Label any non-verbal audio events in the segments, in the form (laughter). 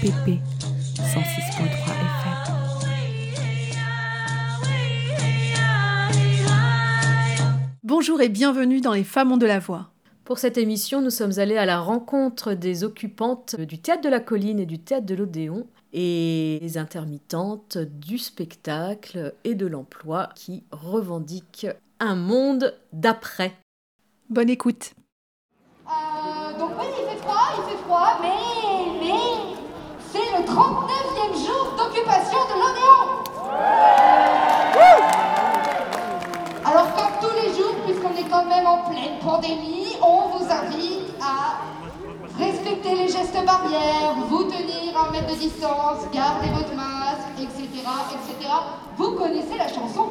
FPP 106.3 FM. Bonjour et bienvenue dans Les Femmes ont de la voix. Pour cette émission, nous sommes allés à la rencontre des occupantes du théâtre de la colline et du théâtre de l'Odéon et des intermittentes du spectacle et de l'emploi qui revendiquent un monde d'après. Bonne écoute. Euh, donc oui, il fait froid, il fait froid, mais, mais, c'est le 39e jour d'occupation de l'Odéon. Alors comme tous les jours, puisqu'on est quand même en pleine pandémie, on vous invite à respecter les gestes barrières, vous tenir un mètre de distance, garder votre masque, etc., etc. Vous connaissez la chanson.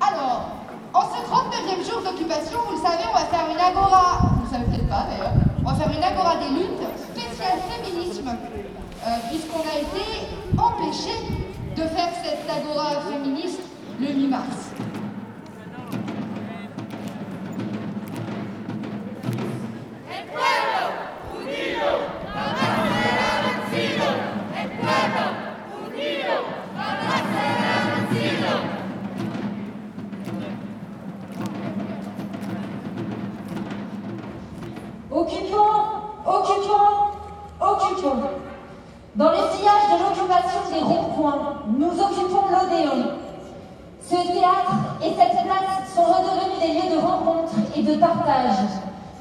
Alors, en ce 39e jour d'occupation, vous le savez, on va faire une agora, vous le savez peut-être pas d'ailleurs, on va faire une agora des luttes spéciale féminisme, euh, puisqu'on a été empêché de faire cette agora féministe le 8 mars. Ce théâtre et cette place sont redevenus des lieux de rencontre et de partage.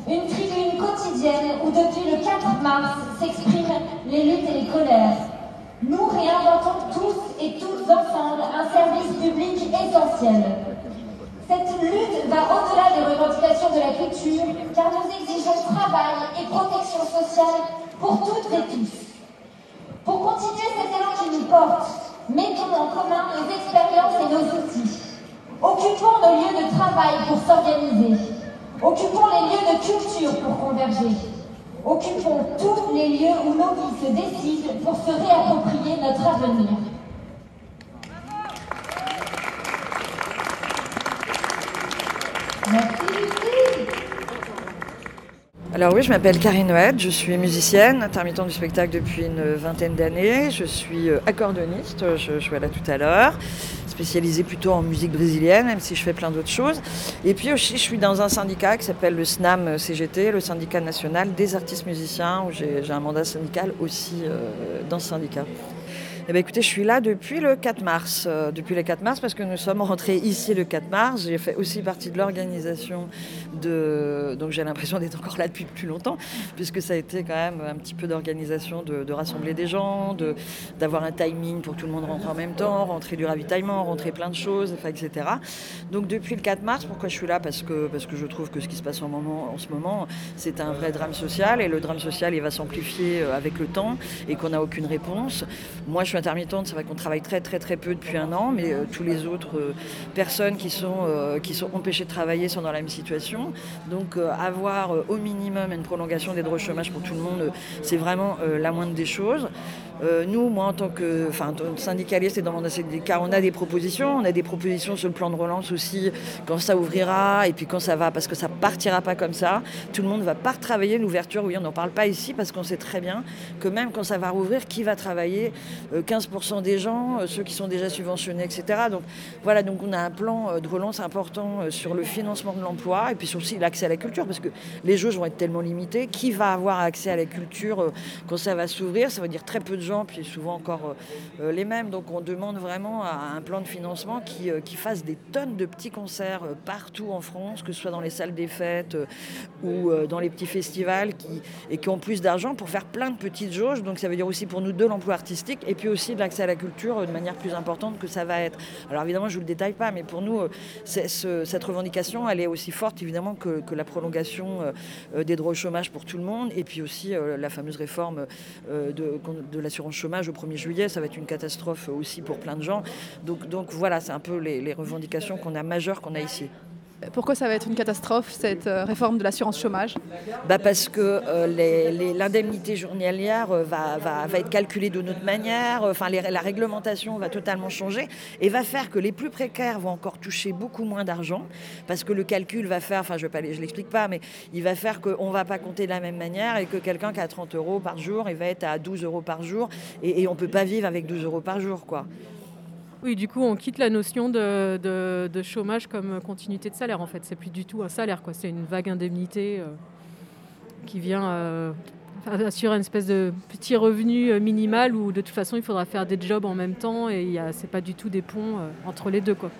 Une tribune quotidienne où depuis le 4 mars s'expriment les luttes et les colères. Nous réinventons tous et toutes ensemble un service public essentiel. Cette lutte va au-delà des revendications de la culture, car nous exigeons travail et protection sociale pour toutes et tous. Pour continuer cet élan qui nous porte, mettons en commun nos expériences et nos outils. Occupons nos lieux de travail pour s'organiser. Occupons les lieux de culture pour converger. Occupons tous les lieux où nos vies se décident pour se réapproprier notre avenir. Merci Lucie. Alors oui, je m'appelle Karine Noël, je suis musicienne, intermittente du spectacle depuis une vingtaine d'années. Je suis euh, accordoniste, je jouais là tout à l'heure, spécialisée plutôt en musique brésilienne, même si je fais plein d'autres choses. Et puis aussi, je suis dans un syndicat qui s'appelle le SNAM CGT, le syndicat national des artistes musiciens, où j'ai j'ai un mandat syndical aussi euh, dans ce syndicat. Eh bien, écoutez, je suis là depuis le 4 mars. Euh, depuis le 4 mars, parce que nous sommes rentrés ici le 4 mars. J'ai fait aussi partie de l'organisation de. Donc j'ai l'impression d'être encore là depuis plus longtemps, puisque ça a été quand même un petit peu d'organisation, de, rassembler des gens, d'avoir un timing pour que tout le monde rentre en même temps, rentrer du ravitaillement, rentrer plein de choses, etc. Donc depuis le 4 mars, pourquoi je suis là? Parce que, parce que je trouve que ce qui se passe en ce moment, c'est un vrai drame social, et le drame social, il va s'amplifier euh, avec le temps, et qu'on n'a aucune réponse. Moi, je suis intermittente, c'est vrai qu'on travaille très très très peu depuis un an, mais euh, tous les autres euh, personnes qui sont, euh, qui sont empêchées de travailler sont dans la même situation. Donc euh, avoir au minimum une prolongation des droits au chômage pour tout le monde, c'est vraiment la moindre des choses. Euh, nous, moi en tant que syndicaliste et dans mon syndicat, on a des propositions. On a des propositions sur le plan de relance aussi, quand ça ouvrira et puis quand ça va, parce que ça partira pas comme ça. Tout le monde va pas retravailler l'ouverture. Oui, on n'en parle pas ici parce qu'on sait très bien que même quand ça va rouvrir, qui va travailler Euh, 15% des gens, euh, ceux qui sont déjà subventionnés, etc. Donc voilà, donc on a un plan euh, de relance important euh, sur le financement de l'emploi et puis sur aussi l'accès à la culture parce que les jauges vont être tellement limitées. Qui va avoir accès à la culture euh, quand ça va s'ouvrir? Ça veut dire très peu de puis souvent encore euh, euh, les mêmes. Donc on demande vraiment à un plan de financement qui, euh, qui fasse des tonnes de petits concerts partout en France, que ce soit dans les salles des fêtes ou dans les petits festivals, qui, et qui ont plus d'argent pour faire plein de petites jauges. Donc ça veut dire aussi pour nous de l'emploi artistique et puis aussi de l'accès à la culture de manière plus importante que ça va être. Alors évidemment, je ne vous le détaille pas, mais pour nous, ce- cette revendication, elle est aussi forte évidemment que, que la prolongation des droits au chômage pour tout le monde et puis aussi la fameuse réforme de, de l'assurance chômage au 1er juillet. Ça va être une catastrophe aussi pour plein de gens. Donc, voilà, c'est un peu les, les revendications qu'on a majeures qu'on a ici. Pourquoi ça va être une catastrophe, cette euh, réforme de l'assurance chômage? Bah Parce que euh, l'indemnité journalière euh, va, être calculée d'une autre manière, enfin, la réglementation va totalement changer et va faire que les plus précaires vont encore toucher beaucoup moins d'argent parce que le calcul va faire, enfin je ne l'explique pas, mais il va faire qu'on ne va pas compter de la même manière et que quelqu'un qui a 30 euros par jour, il va être à 12 euros par jour et, on ne peut pas vivre avec 12 euros par jour. Oui, du coup, on quitte la notion de, chômage comme continuité de salaire. En fait, c'est plus du tout un salaire, quoi. C'est une vague indemnité euh, qui vient euh, assurer une espèce de petit revenu euh, minimal où de toute façon, il faudra faire des jobs en même temps et c'est pas du tout des ponts entre les deux, quoi.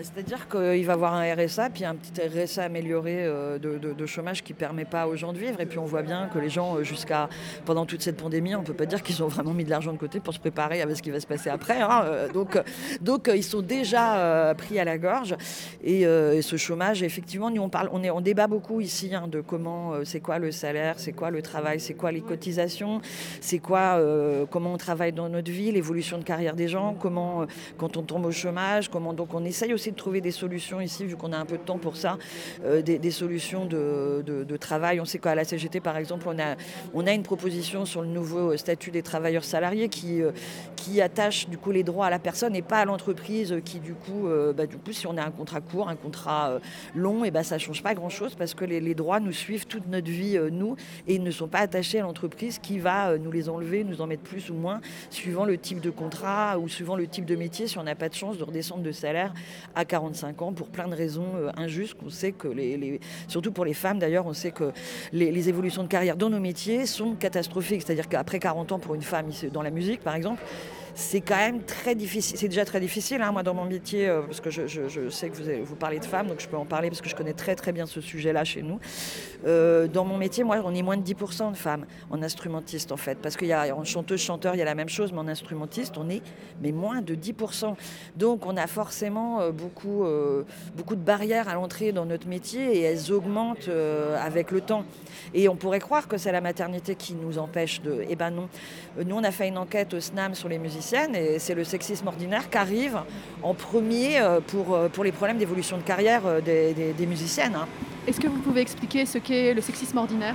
C'est-à-dire qu'il va avoir un RSA, puis un petit RSA amélioré euh, de, chômage qui ne permet pas aux gens de vivre. Et puis on voit bien que les gens, euh, jusqu'à pendant toute cette pandémie, on ne peut pas dire qu'ils ont vraiment mis de l'argent de côté pour se préparer à ce qui va se passer après. Hein. Euh, donc, donc ils sont déjà pris à la gorge. Et, ce chômage, effectivement, on parle, on, est, on débat beaucoup ici hein, de comment, c'est quoi le salaire, c'est quoi le travail, c'est quoi les cotisations, c'est quoi, comment on travaille dans notre vie, l'évolution de carrière des gens, comment, quand on tombe au chômage, comment donc on essaye aussi de trouver des solutions ici, vu qu'on a un peu de temps pour ça, euh, des, solutions de, travail. On sait qu'à la CGT, par exemple, on a, on a une proposition sur le nouveau statut des travailleurs salariés qui, euh, qui attache du coup les droits à la personne et pas à l'entreprise qui du coup, euh, bah, du coup, si on a un contrat court, un contrat long, et bah, ça ne change pas grand-chose parce que les, droits nous suivent toute notre vie, nous, et ils ne sont pas attachés à l'entreprise qui va nous les enlever, nous en mettre plus ou moins, suivant le type de contrat ou suivant le type de métier, si on n'a pas de chance de redescendre de salaire à 45 ans pour plein de raisons euh, injustes. On sait que, les, surtout pour les femmes d'ailleurs, on sait que les, évolutions de carrière dans nos métiers sont catastrophiques. C'est-à-dire qu'après 40 ans pour une femme dans la musique par exemple, c'est quand même très difficile. C'est déjà très difficile, hein, moi, dans mon métier, euh, parce que je, sais que vous, vous parlez de femmes, donc je peux en parler parce que je connais très très bien ce sujet-là chez nous. Euh, dans mon métier, moi, on est moins de 10% de femmes en instrumentiste, en fait, parce qu'il chanteuse, chanteur, il y a la même chose, mais en instrumentiste, on est mais moins de 10%. Donc, on a forcément euh, beaucoup, beaucoup de barrières à l'entrée dans notre métier et elles augmentent avec le temps. Et on pourrait croire que c'est la maternité qui nous empêche de. Eh ben non. Nous, on a fait une enquête au SNAM sur les musiciens et c'est le sexisme ordinaire qui arrive en premier euh, pour, euh, pour les problèmes d'évolution de carrière euh, des, musiciennes. Hein. Est-ce que vous pouvez expliquer ce qu'est le sexisme ordinaire?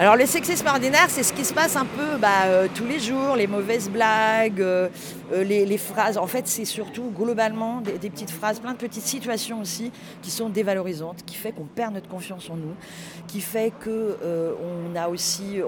Alors le sexisme ordinaire, c'est ce qui se passe un peu bah, euh, tous les jours, les mauvaises blagues, euh, euh, les, phrases. En fait, c'est surtout globalement des, petites phrases, plein de petites situations aussi qui sont dévalorisantes, qui fait qu'on perd notre confiance en nous, qui fait que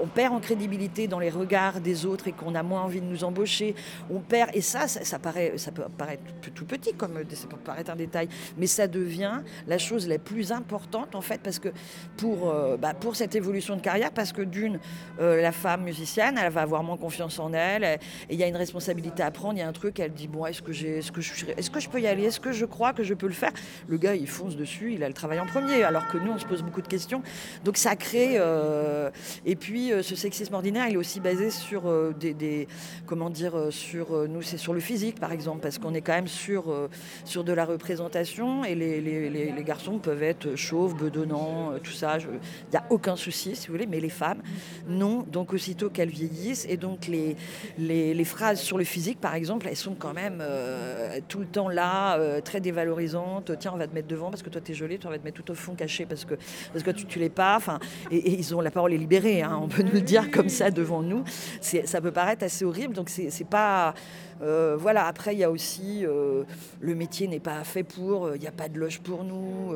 on perd en crédibilité dans les regards des autres et qu'on a moins envie de nous embaucher. On perd et ça, ça peut paraître tout petit comme ça peut paraître un détail, mais ça devient la chose la plus importante en fait parce que pour bah, pour cette évolution de carrière parce que d'une, euh, la femme musicienne, elle va avoir moins confiance en elle, et il y a une responsabilité à prendre, il y a un truc, elle dit, bon, est-ce que, est-ce, que je, est-ce que je peux y aller Est-ce que je crois que je peux le faire? Le gars, il fonce dessus, il a le travail en premier, alors que nous, on se pose beaucoup de questions. Donc ça crée... Euh, et puis, euh, ce sexisme ordinaire, il est aussi basé sur des, Comment dire sur, Nous, c'est sur le physique, par exemple, parce qu'on est quand même sur, sur de la représentation, et les, les, garçons peuvent être chauves, bedonnants, tout ça. Il n'y a aucun souci, si vous voulez, mais les femmes. Non, donc aussitôt qu'elles vieillissent. Et donc les, les, phrases sur le physique, par exemple, elles sont quand même euh, tout le temps là, euh, très dévalorisantes. Tiens, on va te mettre devant parce que toi, tu es jolie, toi, on va te mettre tout au fond caché parce que, parce que tu, tu l'es pas. Enfin, et, ils ont la parole est libérée, hein, on peut nous le dire comme ça devant nous. Ça peut paraître assez horrible, donc c'est pas euh, voilà, après, il y a aussi euh, le métier n'est pas fait pour, euh, il n'y a pas de loge pour nous.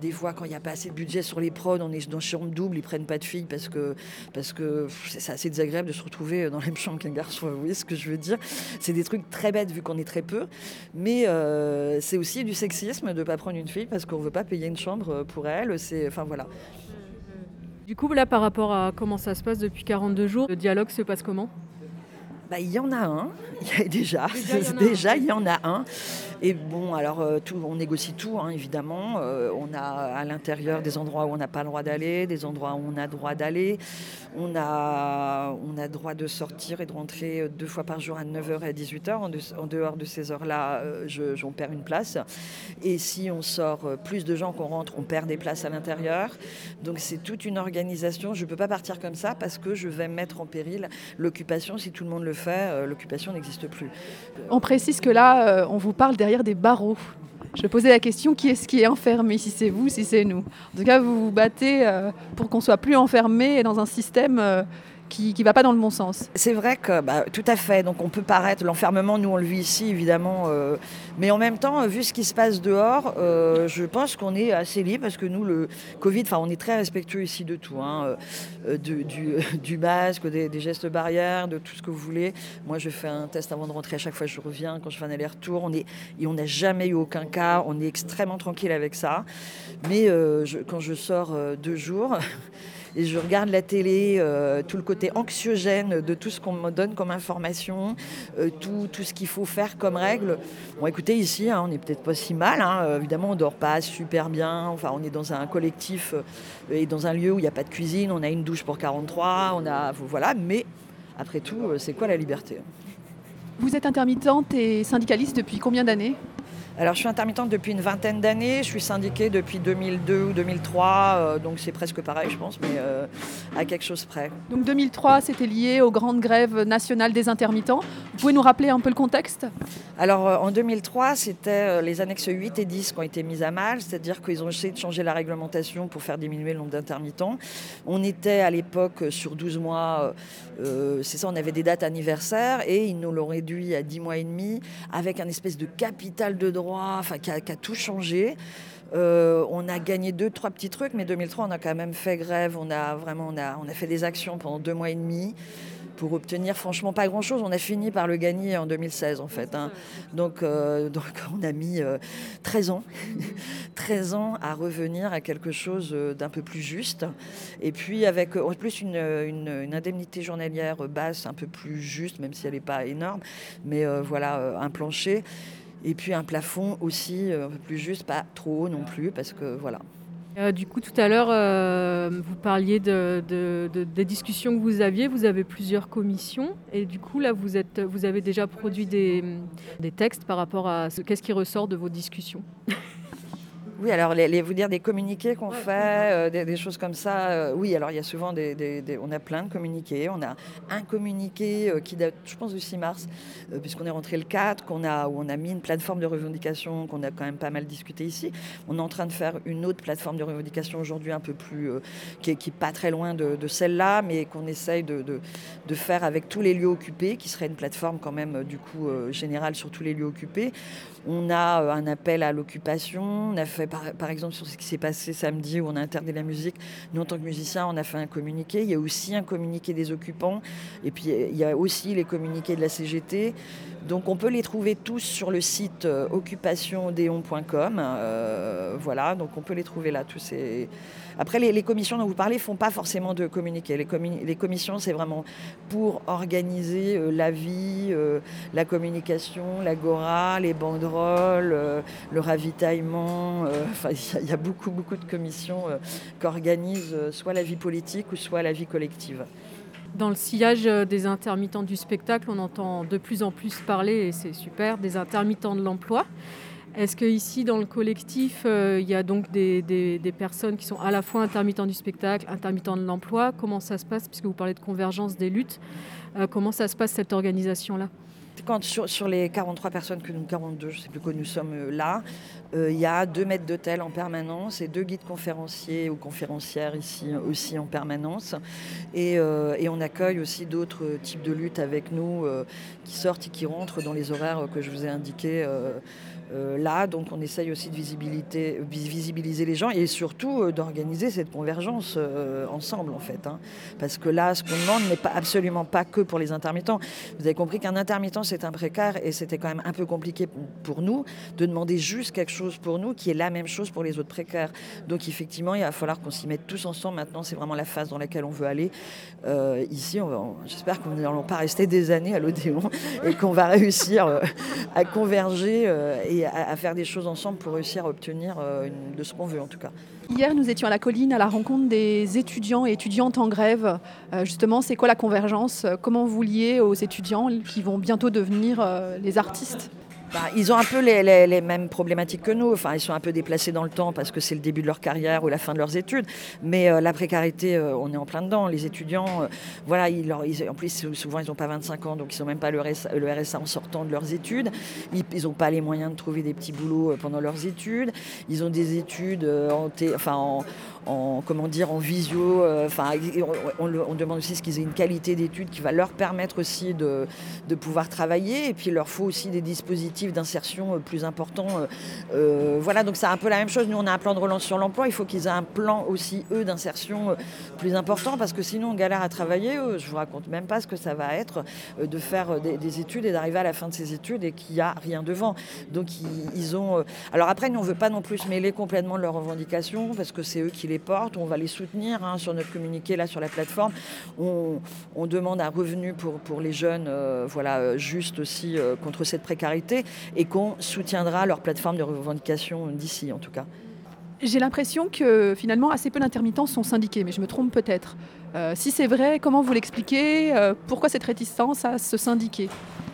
des fois, quand il n'y a pas assez de budget sur les prods, on est dans chambre double, ils prennent pas de filles parce que parce que c'est assez désagréable de se retrouver dans la même chambre qu'un garçon. Vous voyez ce que je veux dire C'est des trucs très bêtes vu qu'on est très peu, mais c'est aussi du sexisme de ne pas prendre une fille parce qu'on ne veut pas payer une chambre pour elle. C'est, enfin voilà. Du coup, là, par rapport à comment ça se passe depuis 42 jours, le dialogue se passe comment? Bah, il y en a un, (laughs) déjà. Déjà, il y en a un. Et bon, alors, euh, tout, on négocie tout, hein, évidemment. Euh, on a à l'intérieur des endroits où on n'a pas le droit d'aller, des endroits où on a droit d'aller. On a, on a droit de sortir et de rentrer deux fois par jour à 9h et à 18h. En, dehors de ces heures-là, euh, j'en perds une place. Et si on sort plus de gens qu'on rentre, on perd des places à l'intérieur. Donc, c'est toute une organisation. Je ne peux pas partir comme ça parce que je vais mettre en péril l'occupation. Si tout le monde le fait, l'occupation n'existe plus. On précise que là, on vous parle derrière des barreaux. Je posais la question qui est-ce qui est enfermé Si c'est vous, si c'est nous? En tout cas, vous vous battez euh, pour qu'on soit plus enfermé dans un système euh, qui ne va pas dans le bon sens. C'est vrai que bah, tout à fait. Donc on peut paraître l'enfermement, nous on le vit ici évidemment, euh, mais en même temps, vu ce qui se passe dehors, euh, je pense qu'on est assez libre parce que nous le Covid, enfin on est très respectueux ici de tout, hein, euh, (laughs) du, masque, des, gestes barrières, de tout ce que vous voulez. Moi je fais un test avant de rentrer à chaque fois je reviens, quand je fais un aller-retour, on et on n'a jamais eu aucun cas, on est extrêmement tranquille avec ça. Mais quand je sors deux jours (laughs) et je regarde la télé, euh, tout le côté anxiogène de tout ce qu'on me donne comme information, euh, tout, tout, ce qu'il faut faire comme règle. Bon, écoutez, ici, hein, on n'est peut-être pas si mal. Hein, évidemment, on dort pas super bien. Enfin, on est dans un collectif euh, et dans un lieu où il n'y a pas de cuisine. On a une douche pour 43. On a, voilà. Mais après tout, c'est quoi la liberté? Vous êtes intermittente et syndicaliste depuis combien d'années? Alors je suis intermittente depuis une vingtaine d'années, je suis syndiquée depuis 2002 ou 2003, euh, donc c'est presque pareil je pense, mais euh, à quelque chose près. Donc 2003 c'était lié aux grandes grèves nationales des intermittents. Vous pouvez nous rappeler un peu le contexte? Alors euh, en 2003 c'était les annexes 8 et 10 qui ont été mises à mal, c'est-à-dire qu'ils ont essayé de changer la réglementation pour faire diminuer le nombre d'intermittents. On était à l'époque sur 12 mois, c'est ça, on avait des dates anniversaires et ils nous l'ont réduit à 10 mois et demi avec un espèce de capital de droit enfin, qui, a, qui a tout changé. Euh, on a gagné deux, trois petits trucs, mais 2003, on a quand même fait grève. On a vraiment, on a, on a fait des actions pendant deux mois et demi pour obtenir franchement pas grand chose. On a fini par le gagner en 2016 en fait. Hein. Donc, euh, (laughs) donc on a mis euh, 13 ans, (laughs) 13 ans à revenir à quelque chose euh, d'un peu plus juste. Et puis avec en plus une, une, une, indemnité journalière basse, un peu plus juste, même si elle n'est pas énorme, mais euh, voilà, un plancher. Et puis un plafond aussi euh, un peu plus juste, pas trop haut non plus, parce que voilà. Euh, du coup, tout à l'heure, euh, vous parliez de, de, de, des discussions que vous aviez. Vous avez plusieurs commissions. Et du coup, là, vous, êtes, vous avez déjà produit des textes par rapport à ce qu'est-ce qui ressort de vos discussions? Oui, alors les, les, vous dire des communiqués qu'on ouais, fait, euh, des, des, choses comme ça. Euh, oui, alors il y a souvent des, des, on a plein de communiqués. On a un communiqué euh, qui date, je pense, du 6 mars, puisqu'on est rentré le 4, qu'on a, où on a mis une plateforme de revendication qu'on a quand même pas mal discuté ici. On est en train de faire une autre plateforme de revendication aujourd'hui un peu plus, qui, est, qui est pas très loin de, de celle-là, mais qu'on essaye de, de, de, faire avec tous les lieux occupés, qui serait une plateforme quand même du coup générale sur tous les lieux occupés. On a un appel à l'occupation. On a fait par, exemple sur ce qui s'est passé samedi où on a interdit la musique. Nous, en tant que musiciens, on a fait un communiqué. Il y a aussi un communiqué des occupants. Et puis, il y a aussi les communiqués de la CGT. Donc, on peut les trouver tous sur le site euh, occupationodéon.com. Euh, voilà, donc on peut les trouver là, tous ces après, les, commissions dont vous parlez ne font pas forcément de communiquer. Les, commissions, c'est vraiment pour organiser euh, la vie, la communication, l'agora, les banderoles, le ravitaillement. (laughs) Enfin, il y, a beaucoup, beaucoup de commissions qui organisent soit la vie politique ou soit la vie collective. Dans le sillage des intermittents du spectacle, on entend de plus en plus parler, et c'est super, des intermittents de l'emploi. Est-ce qu'ici, dans le collectif, euh, il y a donc des, personnes qui sont à la fois intermittents du spectacle, intermittents de l'emploi? Comment ça se passe? Puisque vous parlez de convergence des luttes, euh, comment ça se passe cette organisation-là? Quand sur, les 43 personnes que nous, 42, je sais plus nous sommes euh, là, euh, il y a deux maîtres d'hôtel en permanence et deux guides conférenciers ou conférencières ici aussi en permanence. Et, euh, on accueille aussi d'autres types de luttes avec nous qui sortent et qui rentrent dans les horaires que je vous ai indiqués là. Donc on essaye aussi de visibiliser les gens et surtout d'organiser cette convergence ensemble en fait. Hein. Parce que là, ce qu'on demande n'est pas absolument pas que pour les intermittents. Vous avez compris qu'un intermittent, c'est un précaire et c'était quand même un peu compliqué pour nous de demander juste quelque chose pour nous qui est la même chose pour les autres précaires. Donc effectivement, il va falloir qu'on s'y mette tous ensemble. Maintenant, c'est vraiment la phase dans laquelle on veut aller. Euh, ici, j'espère qu'on n'allons pas rester des années à l'Odéon (laughs) et qu'on va réussir euh, à converger euh, et à, faire des choses ensemble pour réussir à obtenir euh, de ce qu'on veut en tout cas. Hier, nous étions à la colline à la rencontre des étudiants et étudiantes en grève. Euh, justement, c'est quoi la convergence? Comment vous liez aux étudiants qui vont bientôt devenir euh, les artistes? Bah, ils ont un peu les, mêmes problématiques que nous. Enfin, ils sont un peu déplacés dans le temps parce que c'est le début de leur carrière ou la fin de leurs études. Mais euh, la précarité, euh, on est en plein dedans. Les étudiants, euh, voilà, ils, en plus, souvent, ils n'ont pas 25 ans, donc ils n'ont même pas le RSA, en sortant de leurs études. Ils n'ont pas les moyens de trouver des petits boulots pendant leurs études. Ils ont des études en, enfin, en, en, comment dire, en visio. Euh, enfin, on, demande aussi ce qu'ils aient une qualité d'études qui va leur permettre aussi de, pouvoir travailler. Et puis, il leur faut aussi des dispositifs d'insertion euh, plus importants. Euh, voilà, donc c'est un peu la même chose. Nous, on a un plan de relance sur l'emploi. Il faut qu'ils aient un plan aussi, eux, d'insertion plus important parce que sinon, on galère à travailler. Je vous raconte même pas ce que ça va être de faire des, études et d'arriver à la fin de ces études et qu'il n'y a rien devant. Donc, ils, ont. Alors après, nous, on ne veut pas non plus mêler complètement leurs revendications parce que c'est eux qui les portent, on va les soutenir hein, sur notre communiqué là sur la plateforme. On, demande un revenu pour, pour les jeunes, euh, voilà, euh, juste aussi euh, contre cette précarité et qu'on soutiendra leur plateforme de revendication d'ici en tout cas. J'ai l'impression que finalement assez peu d'intermittents sont syndiqués, mais je me trompe peut-être. si c'est vrai, comment vous l'expliquez Pourquoi cette réticence à se syndiquer?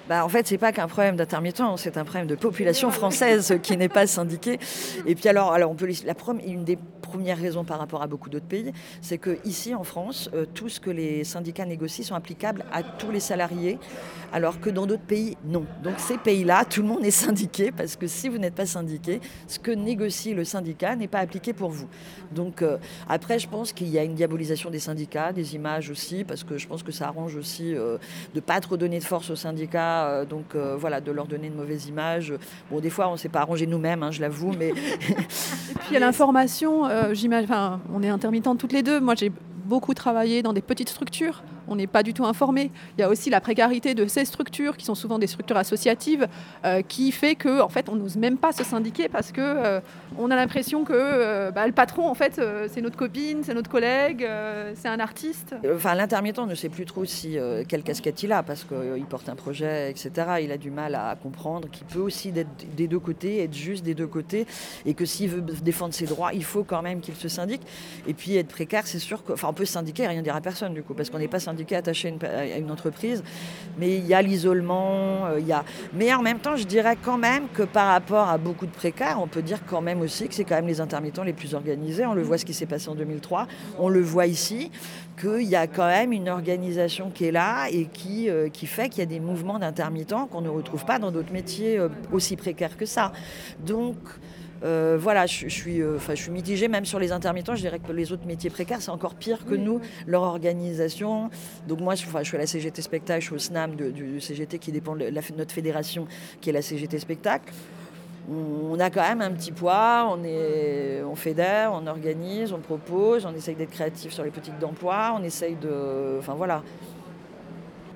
Bah, en fait, c'est pas qu'un problème d'intermittents, c'est un problème de population française qui n'est pas syndiquée. Et puis alors, alors on peut la une des première raison par rapport à beaucoup d'autres pays, c'est que ici en France, euh, tout ce que les syndicats négocient sont applicables à tous les salariés, alors que dans d'autres pays, non. Donc ces pays-là, tout le monde est syndiqué, parce que si vous n'êtes pas syndiqué, ce que négocie le syndicat n'est pas appliqué pour vous. Donc euh, après, je pense qu'il y a une diabolisation des syndicats, des images aussi, parce que je pense que ça arrange aussi euh, de pas trop donner de force aux syndicats, donc voilà, de leur donner une mauvaise image. Bon, des fois, on ne s'est pas arrangé nous-mêmes, hein, je l'avoue, mais... Et puis il y a l'information on est intermittentes toutes les deux. Moi, j'ai beaucoup travaillé dans des petites structures on n'est pas du tout informé. Il y a aussi la précarité de ces structures, qui sont souvent des structures associatives, euh, qui fait que en fait, on n'ose même pas se syndiquer parce que euh, on a l'impression que euh, bah, le patron, en fait, c'est notre copine, c'est notre collègue, c'est un artiste. Enfin, l'intermittent ne sait plus trop si quelle casquette il a parce qu'il porte un projet, etc. Il a du mal à comprendre qu'il peut aussi être des deux côtés, être juste des deux côtés, et que s'il veut défendre ses droits, il faut quand même qu'il se syndique. Et puis être précaire, c'est sûr qu'on peut se syndiquer et rien dire à personne du coup, parce qu'on n'est pas syndiqué attaché à une entreprise, mais il y a l'isolement, euh, il y a... Mais en même temps, je dirais quand même que par rapport à beaucoup de précaires, on peut dire quand même aussi que c'est quand même les intermittents les plus organisés. On le voit ce qui s'est passé en 2003, on le voit ici, qu'il y a quand même une organisation qui est là et qui, euh, qui fait qu'il y a des mouvements d'intermittents qu'on ne retrouve pas dans d'autres métiers euh, aussi précaires que ça. Donc, euh, voilà, je, suis, euh, je suis mitigée même sur les intermittents. Je dirais que les autres métiers précaires, c'est encore pire que nous, leur organisation. Donc moi, je, je, suis à la CGT Spectacle, je suis au SNAM du CGT qui dépend de notre fédération, qui est la CGT Spectacle. On, a quand même un petit poids, on, est, on fédère, on organise, on propose, on essaye d'être créatif sur les politiques d'emploi, on essaye de... Enfin voilà.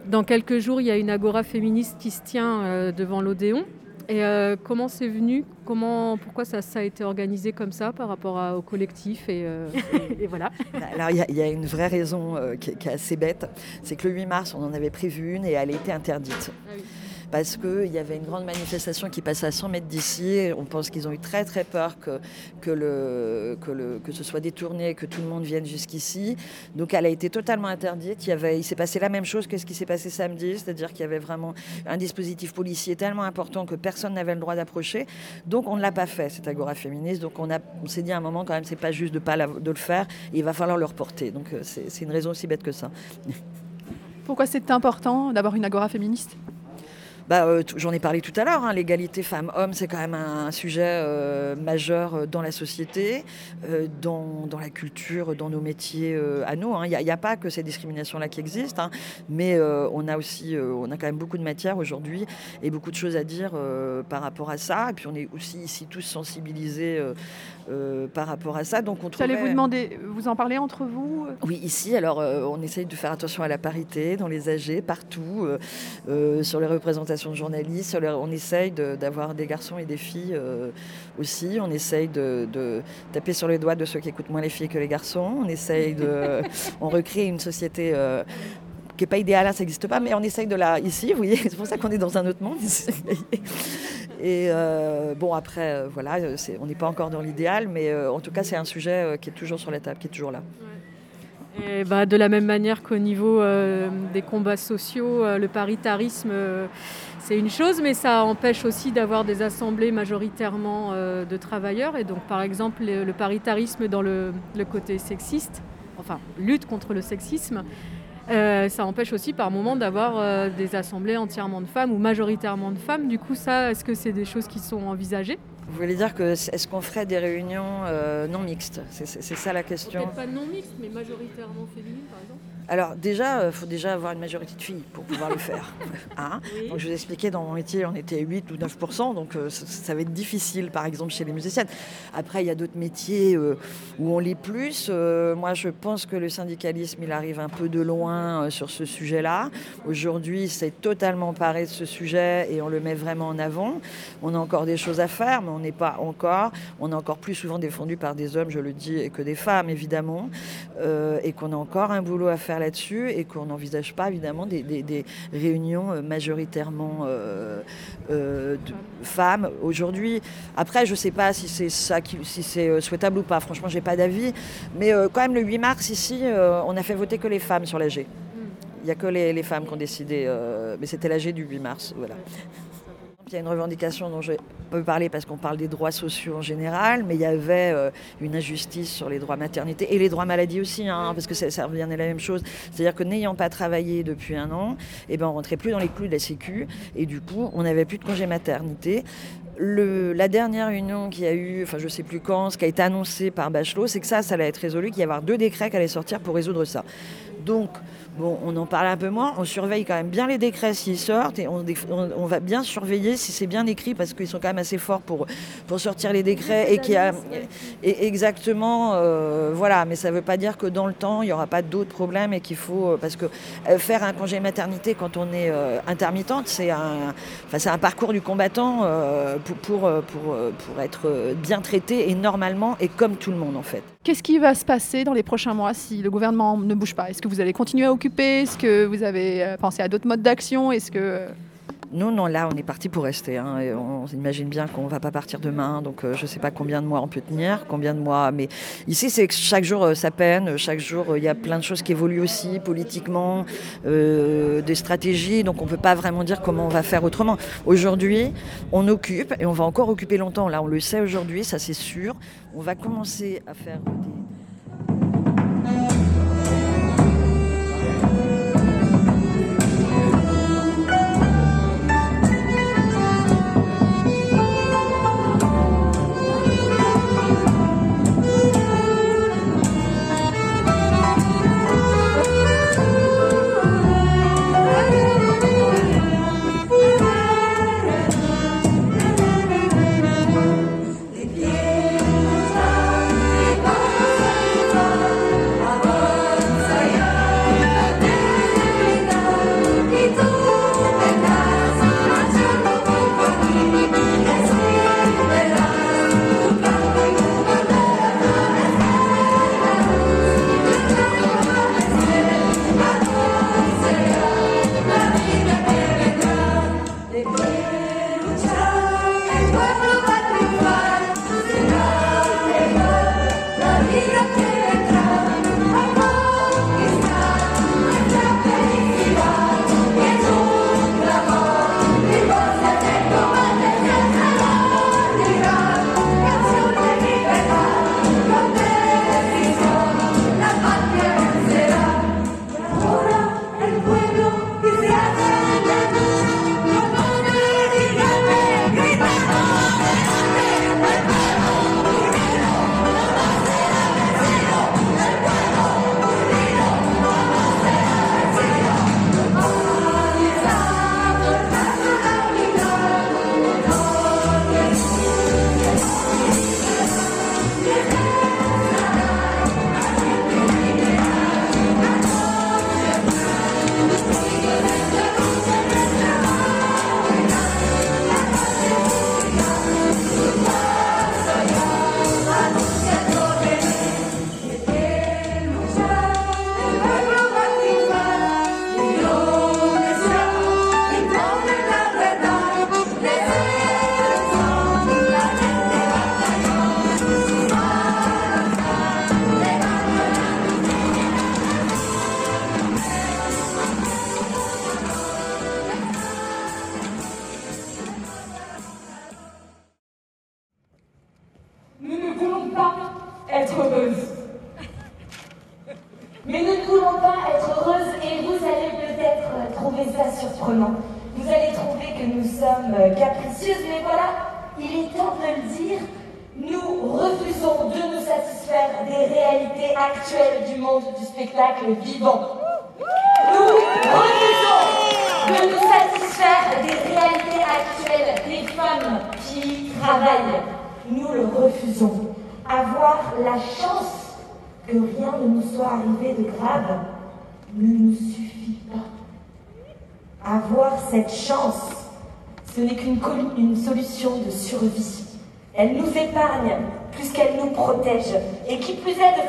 Dans quelques jours, il y a une agora féministe qui se tient euh, devant l'Odéon. Et euh, comment c'est venu? Comment, Pourquoi ça, ça, a été organisé comme ça par rapport au collectif et, euh, (laughs) voilà. Bah, alors il y, a une vraie raison euh, qui, est assez bête, c'est que le 8 mars on en avait prévu une et elle a été interdite. Ah parce qu'il y avait une grande manifestation qui passait à 100 mètres d'ici. On pense qu'ils ont eu très très peur que, que, ce soit détourné et que tout le monde vienne jusqu'ici. Donc elle a été totalement interdite. Il, s'est passé la même chose que ce qui s'est passé samedi, c'est-à-dire qu'il y avait vraiment un dispositif policier tellement important que personne n'avait le droit d'approcher. Donc on ne l'a pas fait, cette agora féministe. Donc on, a, on s'est dit à un moment quand même, c'est pas juste de, pas de le faire, il va falloir le reporter. Donc euh, c'est une raison aussi bête que ça. Pourquoi c'est important d'avoir une agora féministe? Bah, euh, j'en ai parlé tout à l'heure, hein, l'égalité femmes-hommes, c'est quand même un, sujet euh, majeur euh, dans la société, dans, dans, la culture, dans nos métiers à nous. Hein. Il n'y a, pas que ces discriminations-là qui existent, hein, mais on a aussi, on a quand même beaucoup de matière aujourd'hui et beaucoup de choses à dire par rapport à ça. Et puis on est aussi ici tous sensibilisés par rapport à ça. Donc on vous demander, vous en parlez entre vous Oui, ici, alors on essaye de faire attention à la parité dans les AG, partout, sur les représentations de journalistes. On essaye d'avoir des garçons et des filles euh, aussi. On essaye de, taper sur les doigts de ceux qui écoutent moins les filles que les garçons. On essaye de. (laughs) on recrée une société. Euh, qui n'est pas idéale, hein, ça n'existe pas, mais on essaye de la ici, vous voyez, c'est pour ça qu'on est dans un autre monde. Et euh, bon, après, voilà, on n'est pas encore dans l'idéal, mais en tout cas, c'est un sujet qui est toujours sur la table, qui est toujours là. Bah, de la même manière qu'au niveau euh, des combats sociaux, euh, le paritarisme, euh, c'est une chose, mais ça empêche aussi d'avoir des assemblées majoritairement de travailleurs. Et donc, par exemple, le, paritarisme dans le, côté sexiste, enfin, lutte contre le sexisme, ça empêche aussi par moment d'avoir des assemblées entièrement de femmes ou majoritairement de femmes. Du coup, ça, est-ce que c'est des choses qui sont envisagées? Vous voulez dire que est-ce qu'on ferait des réunions euh, non mixtes? C'est ça la question. Peut-être pas non mixte, mais majoritairement féminine, par exemple. Alors déjà, il faut déjà avoir une majorité de filles pour pouvoir le (laughs) faire. Hein Oui. donc je vous expliquais, dans mon métier, on était 8 ou 9% donc euh, ça, ça va être difficile, par exemple, chez les musiciennes. Après, il y a d'autres métiers euh, où on l'est plus. Euh, moi, je pense que le syndicalisme, il arrive un peu de loin euh, sur ce sujet-là. Aujourd'hui, c'est totalement paré de ce sujet et on le met vraiment en avant. On a encore des choses à faire, mais on n'est pas encore. On est encore plus souvent défendu par des hommes, je le dis, que des femmes, évidemment. Euh, et qu'on a encore un boulot à faire là-dessus et qu'on n'envisage pas évidemment des, des- des réunions euh, majoritairement euh, euh, de femmes aujourd'hui. Après, je ne sais pas si c'est ça, qui, si c'est souhaitable ou pas. Franchement, j'ai pas d'avis. Mais euh, quand même, le 8 mars ici, on a fait voter que les femmes sur l'AG. Il n'y a que les, les femmes qui ont décidé, mais c'était l'AG du 8 mars. Voilà. Il y a une revendication dont je peux parler parce qu'on parle des droits sociaux en général, mais il y avait euh, une injustice sur les droits maternité et les droits maladie aussi, hein, parce que ça, ça revient à la même chose. C'est-à-dire que n'ayant pas travaillé depuis un an, eh ben, on rentrait plus dans les clous de la Sécu et du coup, on n'avait plus de congé maternité. Le- la dernière réunion qu'il y a eu, enfin je sais plus quand, ce qui a été annoncé par Bachelot, c'est que ça, ça allait être résolu, qu'il y avoir deux décrets qui allaient sortir pour résoudre ça. Donc, bon, on en parle un peu moins, on surveille quand même bien les décrets s'ils sortent et on, déf- on- on va bien surveiller si c'est bien écrit parce qu'ils sont quand même assez forts pour, pour sortir les décrets et qu'il y a et exactement, euh, voilà, mais ça ne veut pas dire que dans le temps, il n'y aura pas d'autres problèmes et qu'il faut, euh, parce que euh, faire un congé maternité quand on est euh, intermittente, c'est un, enfin, c'est un parcours du combattant euh, pour, pour, pour, pour être bien traité et normalement et comme tout le monde en fait. Qu'est-ce qui va se passer dans les prochains mois si le gouvernement ne bouge pas? Est-ce que vous allez continuer à Est-ce que vous avez euh, pensé à d'autres modes d'action? Est-ce que Nous, non, là, on est parti pour rester. hein, on imagine bien qu'on ne va pas partir demain. Donc, euh, je ne sais pas combien de mois on peut tenir, combien de mois. Mais ici, c'est que chaque jour, euh, ça peine. Chaque jour, euh, il y a plein de choses qui évoluent aussi, politiquement, euh, des stratégies. Donc, on ne peut pas vraiment dire comment on va faire autrement. Aujourd'hui, on occupe et on va encore occuper longtemps. Là, on le sait aujourd'hui, ça c'est sûr. On va commencer à faire des.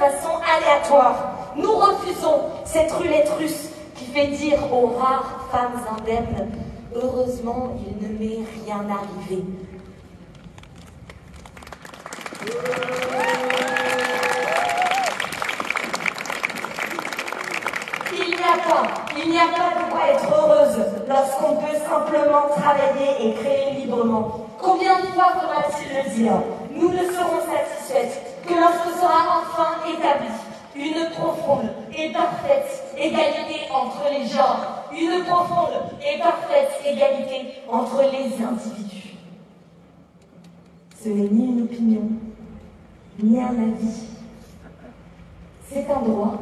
Façon aléatoire. Nous refusons cette roulette russe qui fait dire aux rares femmes indemnes Heureusement, il ne m'est rien arrivé. Il n'y a pas, il n'y a pas de quoi être heureuse lorsqu'on peut simplement travailler et créer librement. Combien de fois faudra-t-il le dire? Nous ne serons satisfaites que lorsque sera enfin établie une profonde et parfaite égalité entre les genres, une profonde et parfaite égalité entre les individus. Ce n'est ni une opinion, ni un avis. C'est un droit.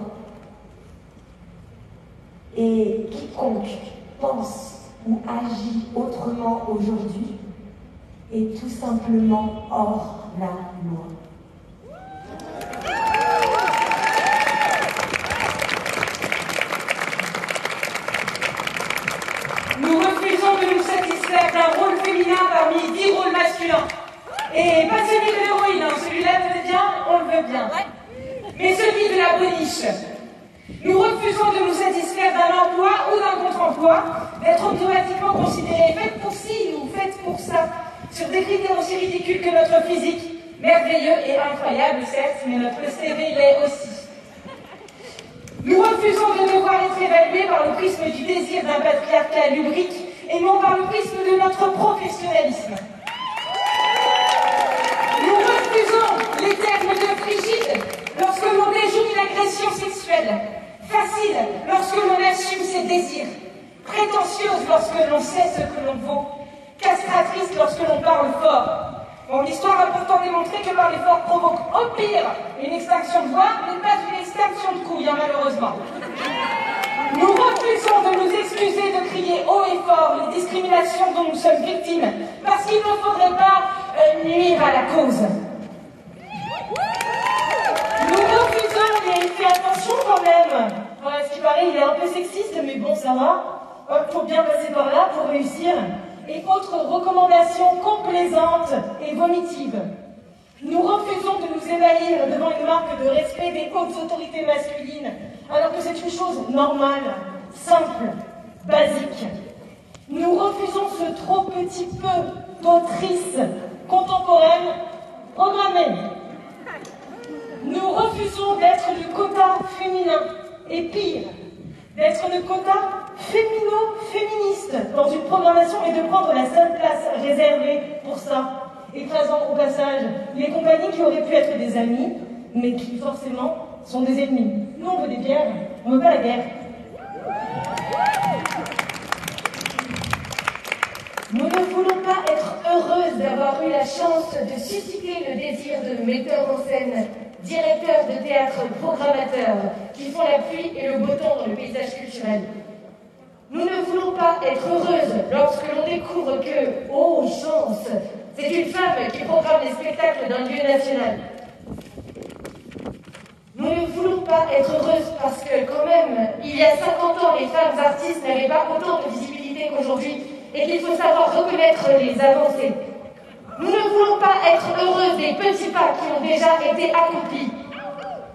Et quiconque pense ou agit autrement aujourd'hui est tout simplement hors la loi. Nous refusons de nous satisfaire d'un rôle féminin parmi dix rôles masculins. Et pas celui de l'héroïne, hein. celui-là veut bien, on le veut bien. Mais celui de la boniche. Nous refusons de nous satisfaire d'un emploi ou d'un contre-emploi, d'être automatiquement considérés faites pour ci ou faites pour ça, sur des critères aussi ridicules que notre physique, merveilleux et incroyable certes, mais notre CV l'est aussi. Nous refusons de devoir être évalués par le prisme du désir d'un patriarcat lubrique et non par le prisme de notre professionnalisme. Nous refusons les termes de frigide lorsque l'on déjoue une agression sexuelle, facile lorsque l'on assume ses désirs, prétentieuse lorsque l'on sait ce que l'on vaut, castratrice lorsque l'on parle fort. Bon, l'histoire a pourtant démontré que parler fort provoque au pire une extinction de voix, mais pas une extinction de couilles, hein, malheureusement. Nous refusons de nous excuser de crier haut et fort les discriminations dont nous sommes victimes, parce qu'il ne faudrait pas euh, nuire à la cause. Nous refusons, mais fais attention quand même. Bon, ce qui paraît, il est un peu sexiste, mais bon, ça va. Il faut bien passer par là pour réussir. Et autres recommandations complaisantes et vomitives. Nous refusons de nous évaluer devant une marque de respect des hautes autorités masculines, alors que c'est une chose normale, simple, basique. Nous refusons ce trop petit peu d'autrices contemporaines programmées. Nous refusons d'être le quota féminin, et pire, d'être le quota fémino-féministe dans une programmation et de prendre la seule place réservée pour ça, écrasant au passage les compagnies qui auraient pu être des amis, mais qui forcément sont des ennemis. Nous, on veut des guerres, on veut pas la guerre. Nous ne voulons pas être heureuses d'avoir eu la chance de susciter le désir de metteurs en scène, directeurs de théâtre, programmateurs, qui font la pluie et le beau temps dans le paysage culturel. Nous ne voulons pas être heureuses lorsque l'on découvre que, oh chance, c'est une femme qui programme les spectacles d'un lieu national. Nous ne voulons pas être heureuses parce que, quand même, il y a 50 ans, les femmes artistes n'avaient pas autant de visibilité qu'aujourd'hui et qu'il faut savoir reconnaître les avancées. Nous ne voulons pas être heureuses des petits pas qui ont déjà été accomplis.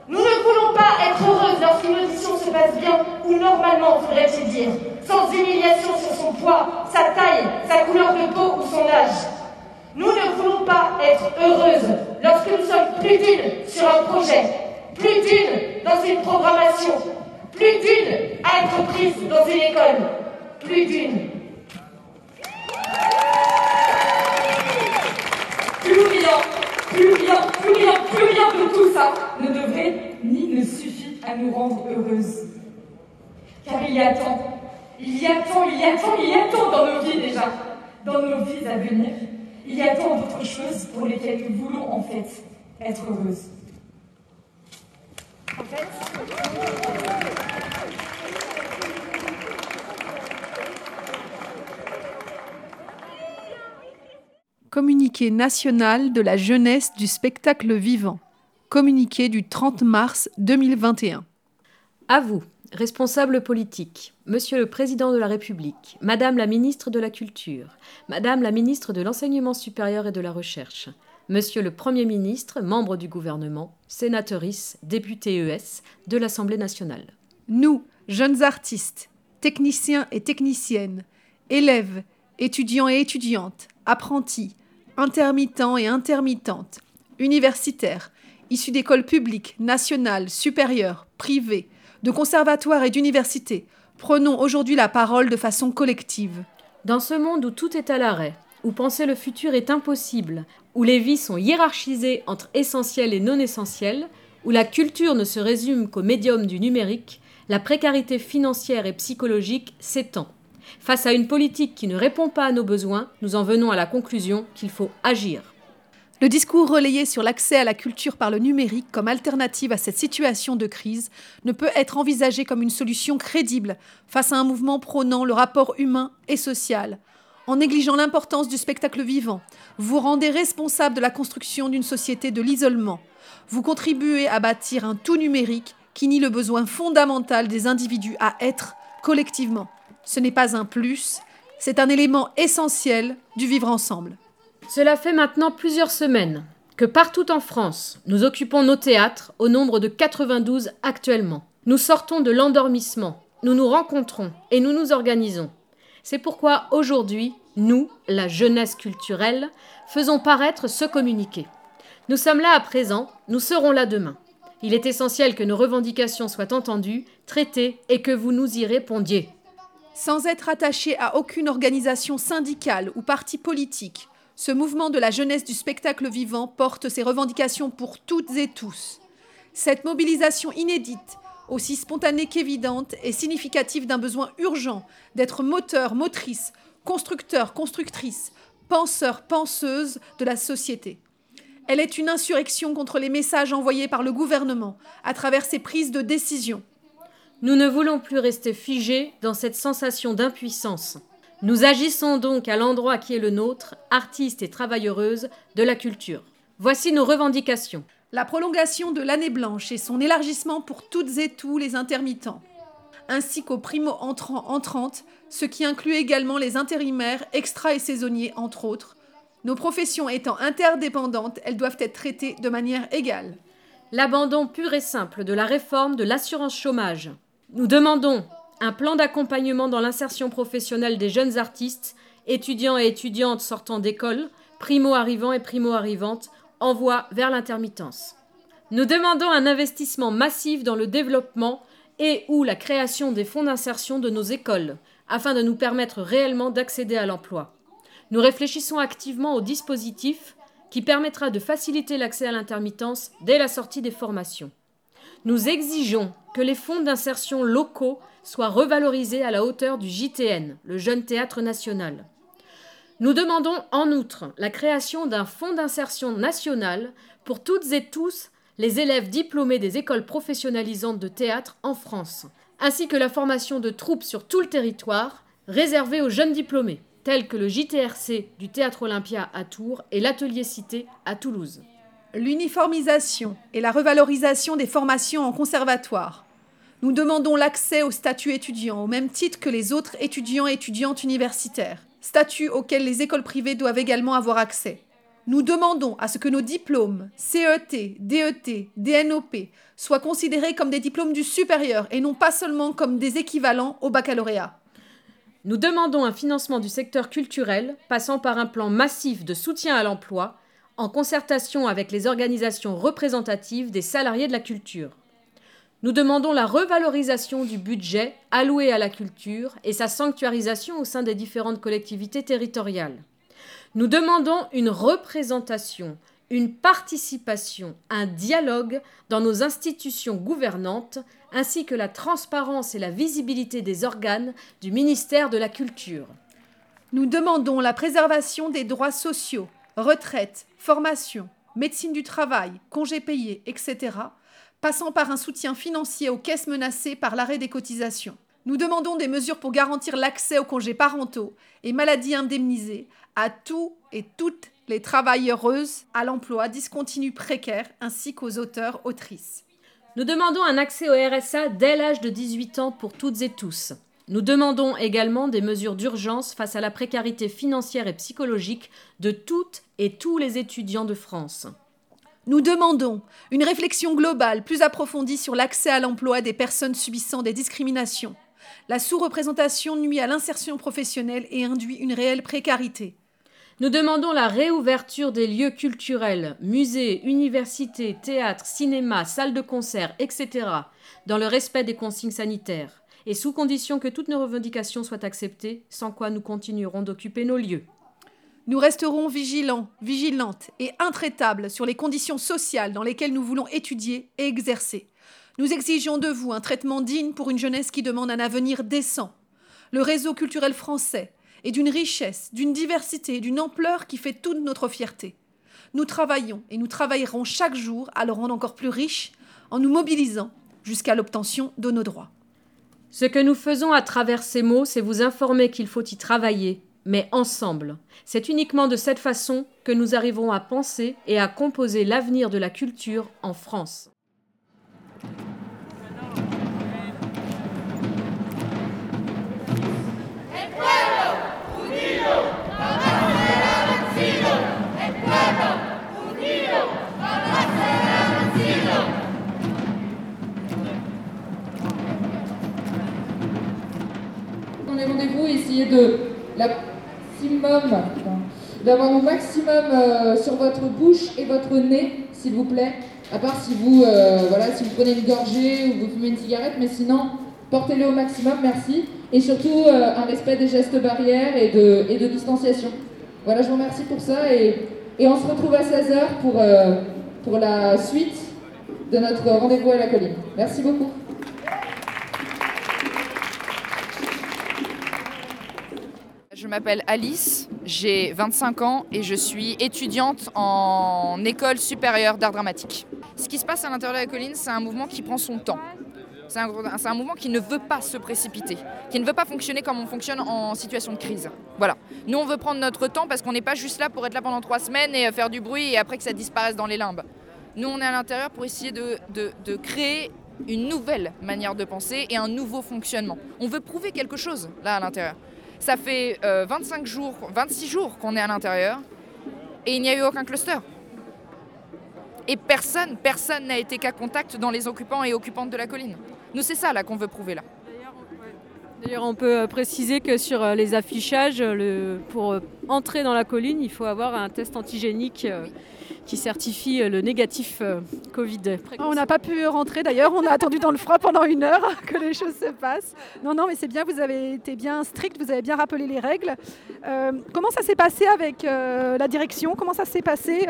Nous ne voulons pas être heureuses lorsqu'une audition se passe bien, ou normalement, faudrait-il dire, sans humiliation sur son poids, sa taille, sa couleur de peau ou son âge. Nous ne voulons pas être heureuses lorsque nous sommes plus d'une sur un projet, plus d'une dans une programmation, plus d'une à être prise dans une école, plus d'une plus rien, plus rien, plus rien, plus rien de tout ça ne devrait ni ne suffit à nous rendre heureuses. Car il y a temps, Il y a tant, il y a tant, il y a tant dans nos vies déjà, dans nos vies à venir. Il y a tant d'autres choses pour lesquelles nous voulons en fait être heureuses. Communiqué national de la jeunesse du spectacle vivant. Communiqué du 30 mars 2021. À vous, responsables politiques, Monsieur le Président de la République, Madame la Ministre de la Culture, Madame la Ministre de l'Enseignement supérieur et de la Recherche, Monsieur le Premier ministre, membre du gouvernement, sénatrice, député ES de l'Assemblée nationale. Nous, jeunes artistes, techniciens et techniciennes, élèves, étudiants et étudiantes, apprentis, intermittents et intermittentes, universitaires, issus d'écoles publiques, nationales, supérieures, privées, de conservatoires et d'universités, prenons aujourd'hui la parole de façon collective. Dans ce monde où tout est à l'arrêt, où penser le futur est impossible, où les vies sont hiérarchisées entre essentiel et non essentiel, où la culture ne se résume qu'au médium du numérique, la précarité financière et psychologique s'étend. Face à une politique qui ne répond pas à nos besoins, nous en venons à la conclusion qu'il faut agir. Le discours relayé sur l'accès à la culture par le numérique comme alternative à cette situation de crise ne peut être envisagé comme une solution crédible face à un mouvement prônant le rapport humain et social. En négligeant l'importance du spectacle vivant, vous rendez responsable de la construction d'une société de l'isolement. Vous contribuez à bâtir un tout numérique qui nie le besoin fondamental des individus à être collectivement. Ce n'est pas un plus, c'est un élément essentiel du vivre ensemble. Cela fait maintenant plusieurs semaines que partout en France, nous occupons nos théâtres au nombre de 92 actuellement. Nous sortons de l'endormissement, nous nous rencontrons et nous nous organisons. C'est pourquoi aujourd'hui, nous, la jeunesse culturelle, faisons paraître ce communiqué. Nous sommes là à présent, nous serons là demain. Il est essentiel que nos revendications soient entendues, traitées et que vous nous y répondiez. Sans être attaché à aucune organisation syndicale ou parti politique, ce mouvement de la jeunesse du spectacle vivant porte ses revendications pour toutes et tous. Cette mobilisation inédite, aussi spontanée qu'évidente, est significative d'un besoin urgent d'être moteur, motrice, constructeur, constructrice, penseur, penseuse de la société. Elle est une insurrection contre les messages envoyés par le gouvernement à travers ses prises de décision. Nous ne voulons plus rester figés dans cette sensation d'impuissance. Nous agissons donc à l'endroit qui est le nôtre, artistes et travailleuses de la culture. Voici nos revendications. La prolongation de l'année blanche et son élargissement pour toutes et tous les intermittents, ainsi qu'aux primo-entrants entrantes, ce qui inclut également les intérimaires, extra et saisonniers, entre autres. Nos professions étant interdépendantes, elles doivent être traitées de manière égale. L'abandon pur et simple de la réforme de l'assurance chômage. Nous demandons un plan d'accompagnement dans l'insertion professionnelle des jeunes artistes, étudiants et étudiantes sortant d'école, primo-arrivants et primo-arrivantes, en voie vers l'intermittence. Nous demandons un investissement massif dans le développement et ou la création des fonds d'insertion de nos écoles, afin de nous permettre réellement d'accéder à l'emploi. Nous réfléchissons activement au dispositif qui permettra de faciliter l'accès à l'intermittence dès la sortie des formations. Nous exigeons que les fonds d'insertion locaux soient revalorisés à la hauteur du JTN, le Jeune Théâtre National. Nous demandons en outre la création d'un fonds d'insertion national pour toutes et tous les élèves diplômés des écoles professionnalisantes de théâtre en France, ainsi que la formation de troupes sur tout le territoire réservée aux jeunes diplômés, tels que le JTRC du Théâtre Olympia à Tours et l'Atelier Cité à Toulouse. L'uniformisation et la revalorisation des formations en conservatoire. Nous demandons l'accès au statut étudiant au même titre que les autres étudiants et étudiantes universitaires, statut auquel les écoles privées doivent également avoir accès. Nous demandons à ce que nos diplômes CET, DET, DNOP soient considérés comme des diplômes du supérieur et non pas seulement comme des équivalents au baccalauréat. Nous demandons un financement du secteur culturel passant par un plan massif de soutien à l'emploi en concertation avec les organisations représentatives des salariés de la culture. Nous demandons la revalorisation du budget alloué à la culture et sa sanctuarisation au sein des différentes collectivités territoriales. Nous demandons une représentation une participation, un dialogue dans nos institutions gouvernantes, ainsi que la transparence et la visibilité des organes du ministère de la Culture. Nous demandons la préservation des droits sociaux, retraite, formation, médecine du travail, congés payés, etc., passant par un soutien financier aux caisses menacées par l'arrêt des cotisations. Nous demandons des mesures pour garantir l'accès aux congés parentaux et maladies indemnisées à tous et toutes les travailleuses à l'emploi discontinu précaire ainsi qu'aux auteurs, autrices. Nous demandons un accès au RSA dès l'âge de 18 ans pour toutes et tous. Nous demandons également des mesures d'urgence face à la précarité financière et psychologique de toutes et tous les étudiants de France. Nous demandons une réflexion globale plus approfondie sur l'accès à l'emploi des personnes subissant des discriminations. La sous-représentation nuit à l'insertion professionnelle et induit une réelle précarité. Nous demandons la réouverture des lieux culturels, musées, universités, théâtres, cinémas, salles de concert, etc., dans le respect des consignes sanitaires, et sous condition que toutes nos revendications soient acceptées, sans quoi nous continuerons d'occuper nos lieux. Nous resterons vigilants, vigilantes et intraitables sur les conditions sociales dans lesquelles nous voulons étudier et exercer. Nous exigeons de vous un traitement digne pour une jeunesse qui demande un avenir décent. Le réseau culturel français et d'une richesse, d'une diversité, d'une ampleur qui fait toute notre fierté. Nous travaillons et nous travaillerons chaque jour à le rendre encore plus riche en nous mobilisant jusqu'à l'obtention de nos droits. Ce que nous faisons à travers ces mots, c'est vous informer qu'il faut y travailler, mais ensemble. C'est uniquement de cette façon que nous arrivons à penser et à composer l'avenir de la culture en France. Rendez-vous, d'avoir au maximum euh, sur votre bouche et votre nez, s'il vous plaît. À part si vous, euh, voilà, si vous prenez une gorgée ou vous fumez une cigarette, mais sinon, portez-le au maximum, merci. Et surtout, euh, un respect des gestes barrières et de, et de distanciation. Voilà, je vous remercie pour ça et, et on se retrouve à 16h pour, pour la suite de notre rendez-vous à la colline. Merci beaucoup. Je m'appelle Alice, j'ai 25 ans et je suis étudiante en école supérieure d'art dramatique. Ce qui se passe à l'intérieur de la colline, c'est un mouvement qui prend son temps. C'est un, mouvement qui ne veut pas se précipiter, qui ne veut pas fonctionner comme on fonctionne en situation de crise. Voilà. Nous, on veut prendre notre temps parce qu'on n'est pas juste là pour être là pendant trois semaines et faire du bruit et après que ça disparaisse dans les limbes. Nous, on est à l'intérieur pour essayer de créer une nouvelle manière de penser et un nouveau fonctionnement. On veut prouver quelque chose là à l'intérieur. Ça fait 25 euh, jours, 26 jours qu'on est à l'intérieur et il n'y a eu aucun cluster. Et personne, personne n'a été qu'à contact dans les occupants et occupantes de la colline. Nous, c'est ça là qu'on veut prouver là. D'ailleurs, on peut euh, préciser que sur euh, les affichages, pour entrer dans la colline, il faut avoir un test antigénique qui certifie euh, le négatif euh, Covid. Ah, on n'a pas pu rentrer d'ailleurs, on a attendu dans le froid pendant une heure (laughs) que les choses se passent. Non, non, mais c'est bien, vous avez été bien strict, vous avez bien rappelé les règles. Euh, comment ça s'est passé avec la direction? Comment ça s'est passé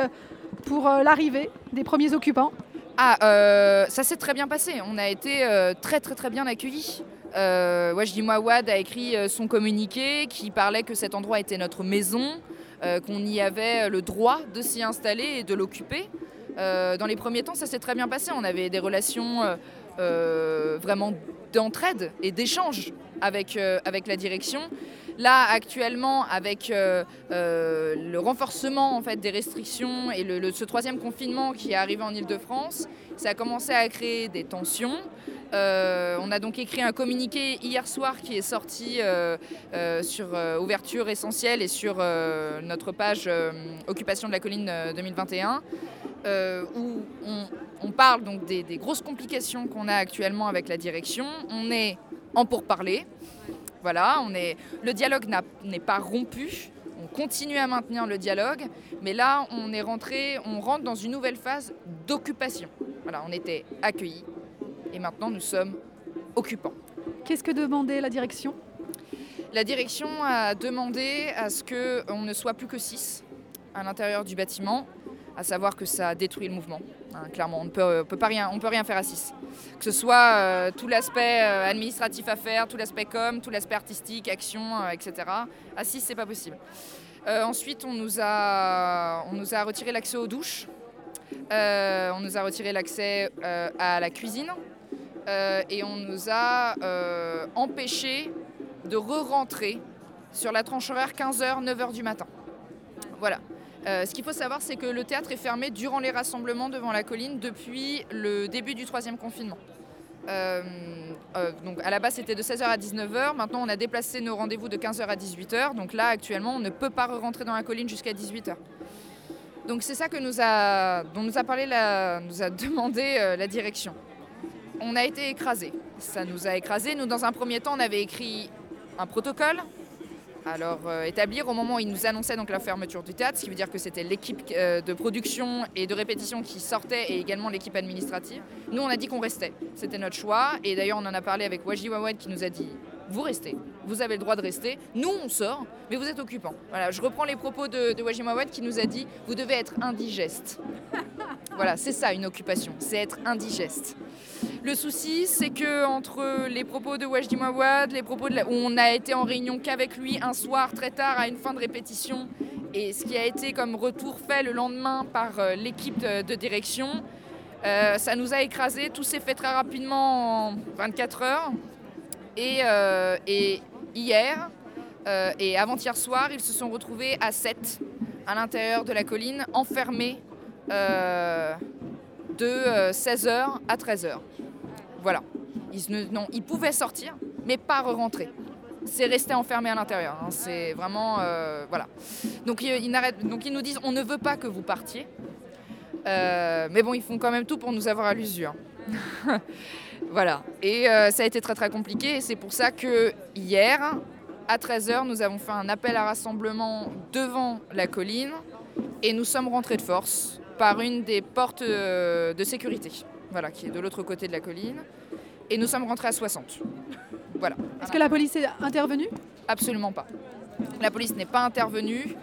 pour l'arrivée des premiers occupants? Ah, ça s'est très bien passé. On a été très très très bien accueillis. Euh, Wajdi Mouawad a écrit son communiqué qui parlait que cet endroit était notre maison, euh, qu'on y avait le droit de s'y installer et de l'occuper. Euh, dans les premiers temps, ça s'est très bien passé. On avait des relations euh, vraiment d'entraide et d'échange avec, avec la direction. Là, actuellement, avec le renforcement en fait, des restrictions et ce troisième confinement qui est arrivé en Ile-de-France, ça a commencé à créer des tensions. Euh, on a donc écrit un communiqué hier soir qui est sorti euh, euh, sur Ouverture Essentielle et sur notre page Occupation de la colline 2021, où on, parle donc des, grosses complications qu'on a actuellement avec la direction. On est en pourparlers. Voilà, on est, le dialogue n'est pas rompu. On continue à maintenir le dialogue, mais là, on est rentré, on rentre dans une nouvelle phase d'occupation. Voilà, on était accueillis, et maintenant nous sommes occupants. Qu'est-ce que demandait la direction? La direction a demandé à ce qu'on ne soit plus que 6 à l'intérieur du bâtiment. À savoir que ça détruit le mouvement. Hein, clairement, on ne peut, pas rien, on peut rien faire à 6. Que ce soit euh, tout l'aspect euh, administratif à faire, tout l'aspect com, tout l'aspect artistique, action, euh, etc. À 6, c'est pas possible. ensuite, on nous a, on nous a retiré l'accès aux douches. on nous a retiré l'accès à la cuisine. et on nous a empêché de re-rentrer sur la tranche horaire 15h, 9h du matin. Voilà. Euh, ce qu'il faut savoir, c'est que le théâtre est fermé durant les rassemblements devant la colline depuis le début du troisième confinement. Euh, euh, donc à la base c'était de 16h à 19h, maintenant on a déplacé nos rendez-vous de 15h à 18h, donc là actuellement on ne peut pas rentrer dans la colline jusqu'à 18h. Donc c'est ça que nous a, dont nous a parlé, nous a (laughs) demandé la direction. On a été écrasés, ça nous a écrasés. Nous dans un premier temps on avait écrit un protocole alors euh, établir au moment où il nous annonçait donc la fermeture du théâtre, ce qui veut dire que c'était l'équipe euh, de production et de répétition qui sortait et également l'équipe administrative. Nous on a dit qu'on restait, c'était notre choix et d'ailleurs on en a parlé avec Waji Wawed qui nous a dit vous restez, vous avez le droit de rester, nous on sort, mais vous êtes occupants. Voilà, je reprends les propos de, de qui nous a dit vous devez être indigeste. voilà, c'est ça une occupation, c'est être indigeste. Le souci, c'est que entre les propos de Wajdi Mawad, les propos de où on a été en réunion qu'avec lui un soir très tard à une fin de répétition, et ce qui a été comme retour fait le lendemain par euh, l'équipe de, direction, euh, ça nous a écrasé. Tout s'est fait très rapidement en 24 heures. Et, euh, hier et avant-hier soir, ils se sont retrouvés à 7 à l'intérieur de la colline, enfermés de 16h à 13h. Voilà. Ils, non, ils pouvaient sortir, mais pas re-rentrer. C'est rester enfermé à l'intérieur. Hein. C'est vraiment. Euh, voilà. Donc ils, nous disent on ne veut pas que vous partiez. Euh, mais bon, ils font quand même tout pour nous avoir à l'usure. (laughs) voilà. Et euh, ça a été très très compliqué. C'est pour ça que hier, à 13h, nous avons fait un appel à rassemblement devant la colline. Et nous sommes rentrés de force par une des portes de sécurité voilà, qui est de l'autre côté de la colline. Et nous sommes rentrés à 60. Voilà. Est-ce que la police est intervenue? Absolument pas. La police n'est pas intervenue.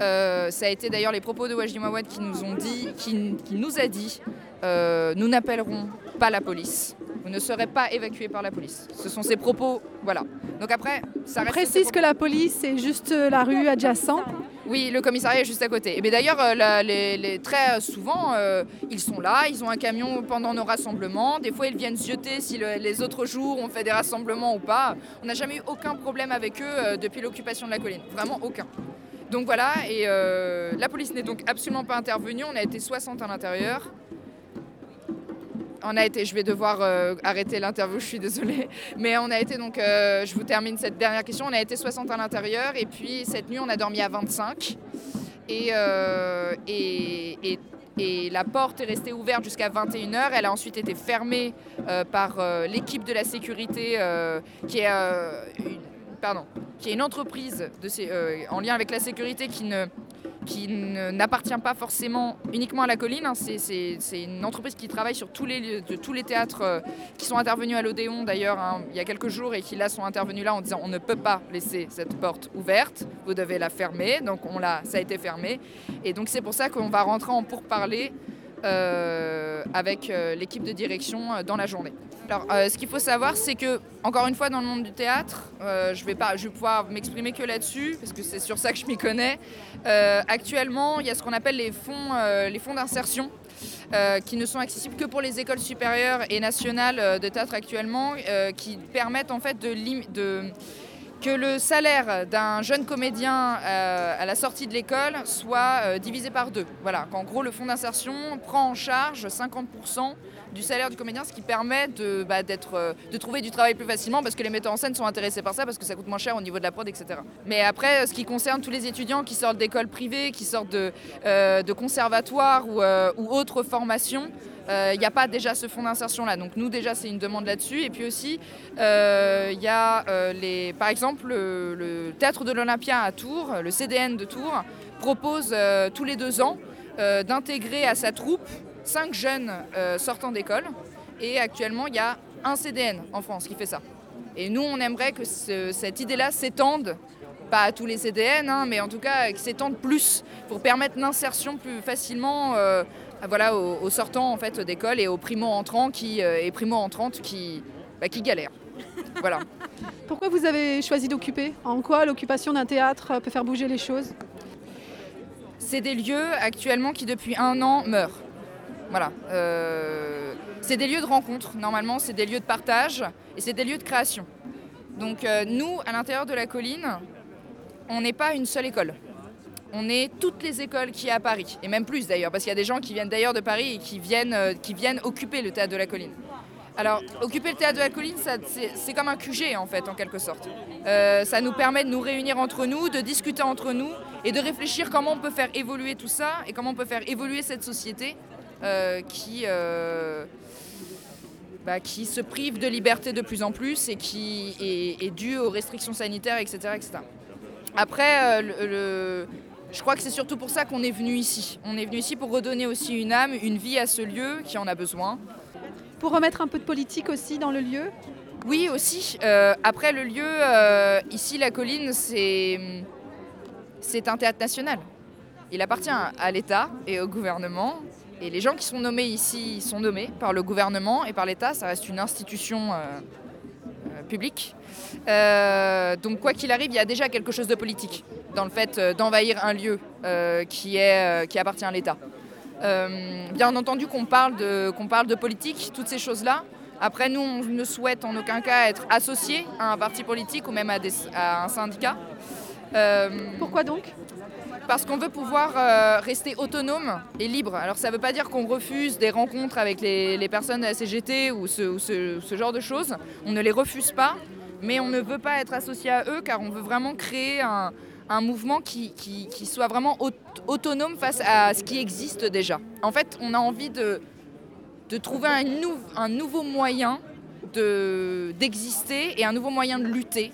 Euh, ça a été d'ailleurs les propos de Wajdi Mawad qui nous ont dit, qui, nous a dit, euh, nous n'appellerons pas la police. Vous ne serez pas évacué par la police. Ce sont ses propos, voilà. Donc après, ça reste. précise que la police est juste la rue adjacente. Oui, le commissariat est juste à côté. Et d'ailleurs, euh, les, très souvent, euh, ils sont là, ils ont un camion pendant nos rassemblements. Des fois, ils viennent jeter si les autres jours on fait des rassemblements ou pas. On n'a jamais eu aucun problème avec eux euh, depuis l'occupation de la colline. Vraiment aucun. Donc voilà, et la police n'est donc absolument pas intervenue. On a été 60 à l'intérieur on a été, je vais devoir euh, arrêter l'interview, je suis désolée, mais on a été donc, euh, je vous termine cette dernière question, on a été 60 à l'intérieur et puis cette nuit on a dormi à 25 euh, et, et, la porte est restée ouverte jusqu'à 21h, elle a ensuite été fermée par l'équipe de la sécurité qui est une, entreprise en lien avec la sécurité qui ne qui n'appartient pas forcément uniquement à la colline. Hein. C'est une entreprise qui travaille sur tous les, de, tous les théâtres euh, qui sont intervenus à l'Odéon d'ailleurs hein, il y a quelques jours et qui là sont intervenus là en disant on ne peut pas laisser cette porte ouverte, vous devez la fermer. Donc on ça a été fermé. Et donc c'est pour ça qu'on va rentrer en pourparler euh, avec euh, l'équipe de direction dans la journée. Alors, euh, ce qu'il faut savoir, c'est que, encore une fois, dans le monde du théâtre, euh, je, vais pas, je vais pouvoir m'exprimer que là-dessus, parce que c'est sur ça que je m'y connais. Euh, actuellement, il y a ce qu'on appelle les fonds, les fonds d'insertion. qui ne sont accessibles que pour les écoles supérieures et nationales de théâtre actuellement, qui permettent en fait de, de que le salaire d'un jeune comédien à la sortie de l'école soit divisé par deux. Voilà, qu'en gros le fonds d'insertion prend en charge 50% du salaire du comédien, ce qui permet de, bah, euh, de trouver du travail plus facilement parce que les metteurs en scène sont intéressés par ça parce que ça coûte moins cher au niveau de la prod, etc. Mais après, ce qui concerne tous les étudiants qui sortent d'écoles privées, qui sortent de, euh, conservatoires euh, ou autres formations, il n'y a pas déjà ce fonds d'insertion là. Donc nous déjà c'est une demande là-dessus. Et puis aussi il y a les, par exemple le, théâtre de l'Olympia à Tours, le CDN de Tours, propose tous les deux ans d'intégrer à sa troupe cinq jeunes euh, sortant d'école. Et actuellement, il y a un CDN en France qui fait ça. Et nous, on aimerait que cette idée-là s'étende pas à tous les CDN, hein, mais en tout cas qui s'étendent plus pour permettre l'insertion plus facilement euh, voilà, aux, sortants en fait, d'école et aux primo-entrants qui, euh, et primo-entrantes qui, bah, qui galèrent. voilà. (laughs) Pourquoi vous avez choisi d'occuper? En quoi l'occupation d'un théâtre peut faire bouger les choses? C'est des lieux actuellement qui depuis un an meurent. Voilà. Euh, c'est des lieux de rencontre, normalement, c'est des lieux de partage et c'est des lieux de création. Donc nous, à l'intérieur de la colline, on n'est pas une seule école. On est toutes les écoles qui y à Paris, et même plus d'ailleurs, parce qu'il y a des gens qui viennent d'ailleurs de Paris et qui viennent, euh, occuper le théâtre de la colline. Alors, occuper le théâtre de la colline, c'est comme un QG en fait, en quelque sorte. Euh, ça nous permet de nous réunir entre nous, de discuter entre nous et de réfléchir comment on peut faire évoluer tout ça et comment on peut faire évoluer cette société euh, qui, bah, qui se prive de liberté de plus en plus et qui est, due aux restrictions sanitaires, etc. Après, euh, je crois que c'est surtout pour ça qu'on est venu ici. On est venu ici pour redonner aussi une âme, une vie à ce lieu qui en a besoin. Pour remettre un peu de politique aussi dans le lieu Oui, aussi. Euh, après, le lieu, euh, ici, la colline, c'est, c'est un théâtre national. Il appartient à l'État et au gouvernement. Et les gens qui sont nommés ici sont nommés par le gouvernement et par l'État. Ça reste une institution publique. Euh, donc quoi qu'il arrive, il y a déjà quelque chose de politique dans le fait euh, d'envahir un lieu euh, qui, est, qui appartient à l'État. bien entendu qu'on parle, de, qu'on parle de politique, toutes ces choses-là. Après, nous, on ne souhaite en aucun cas être associés à un parti politique ou même à, à un syndicat. Pourquoi donc? parce qu'on veut pouvoir rester autonome et libre. Alors ça ne veut pas dire qu'on refuse des rencontres avec les, personnes de la CGT ou ce, ce, genre de choses. On ne les refuse pas, mais on ne veut pas être associé à eux car on veut vraiment créer un, mouvement qui, soit vraiment autonome face à ce qui existe déjà. En fait, on a envie de, trouver un, nouveau moyen d'exister et un nouveau moyen de lutter.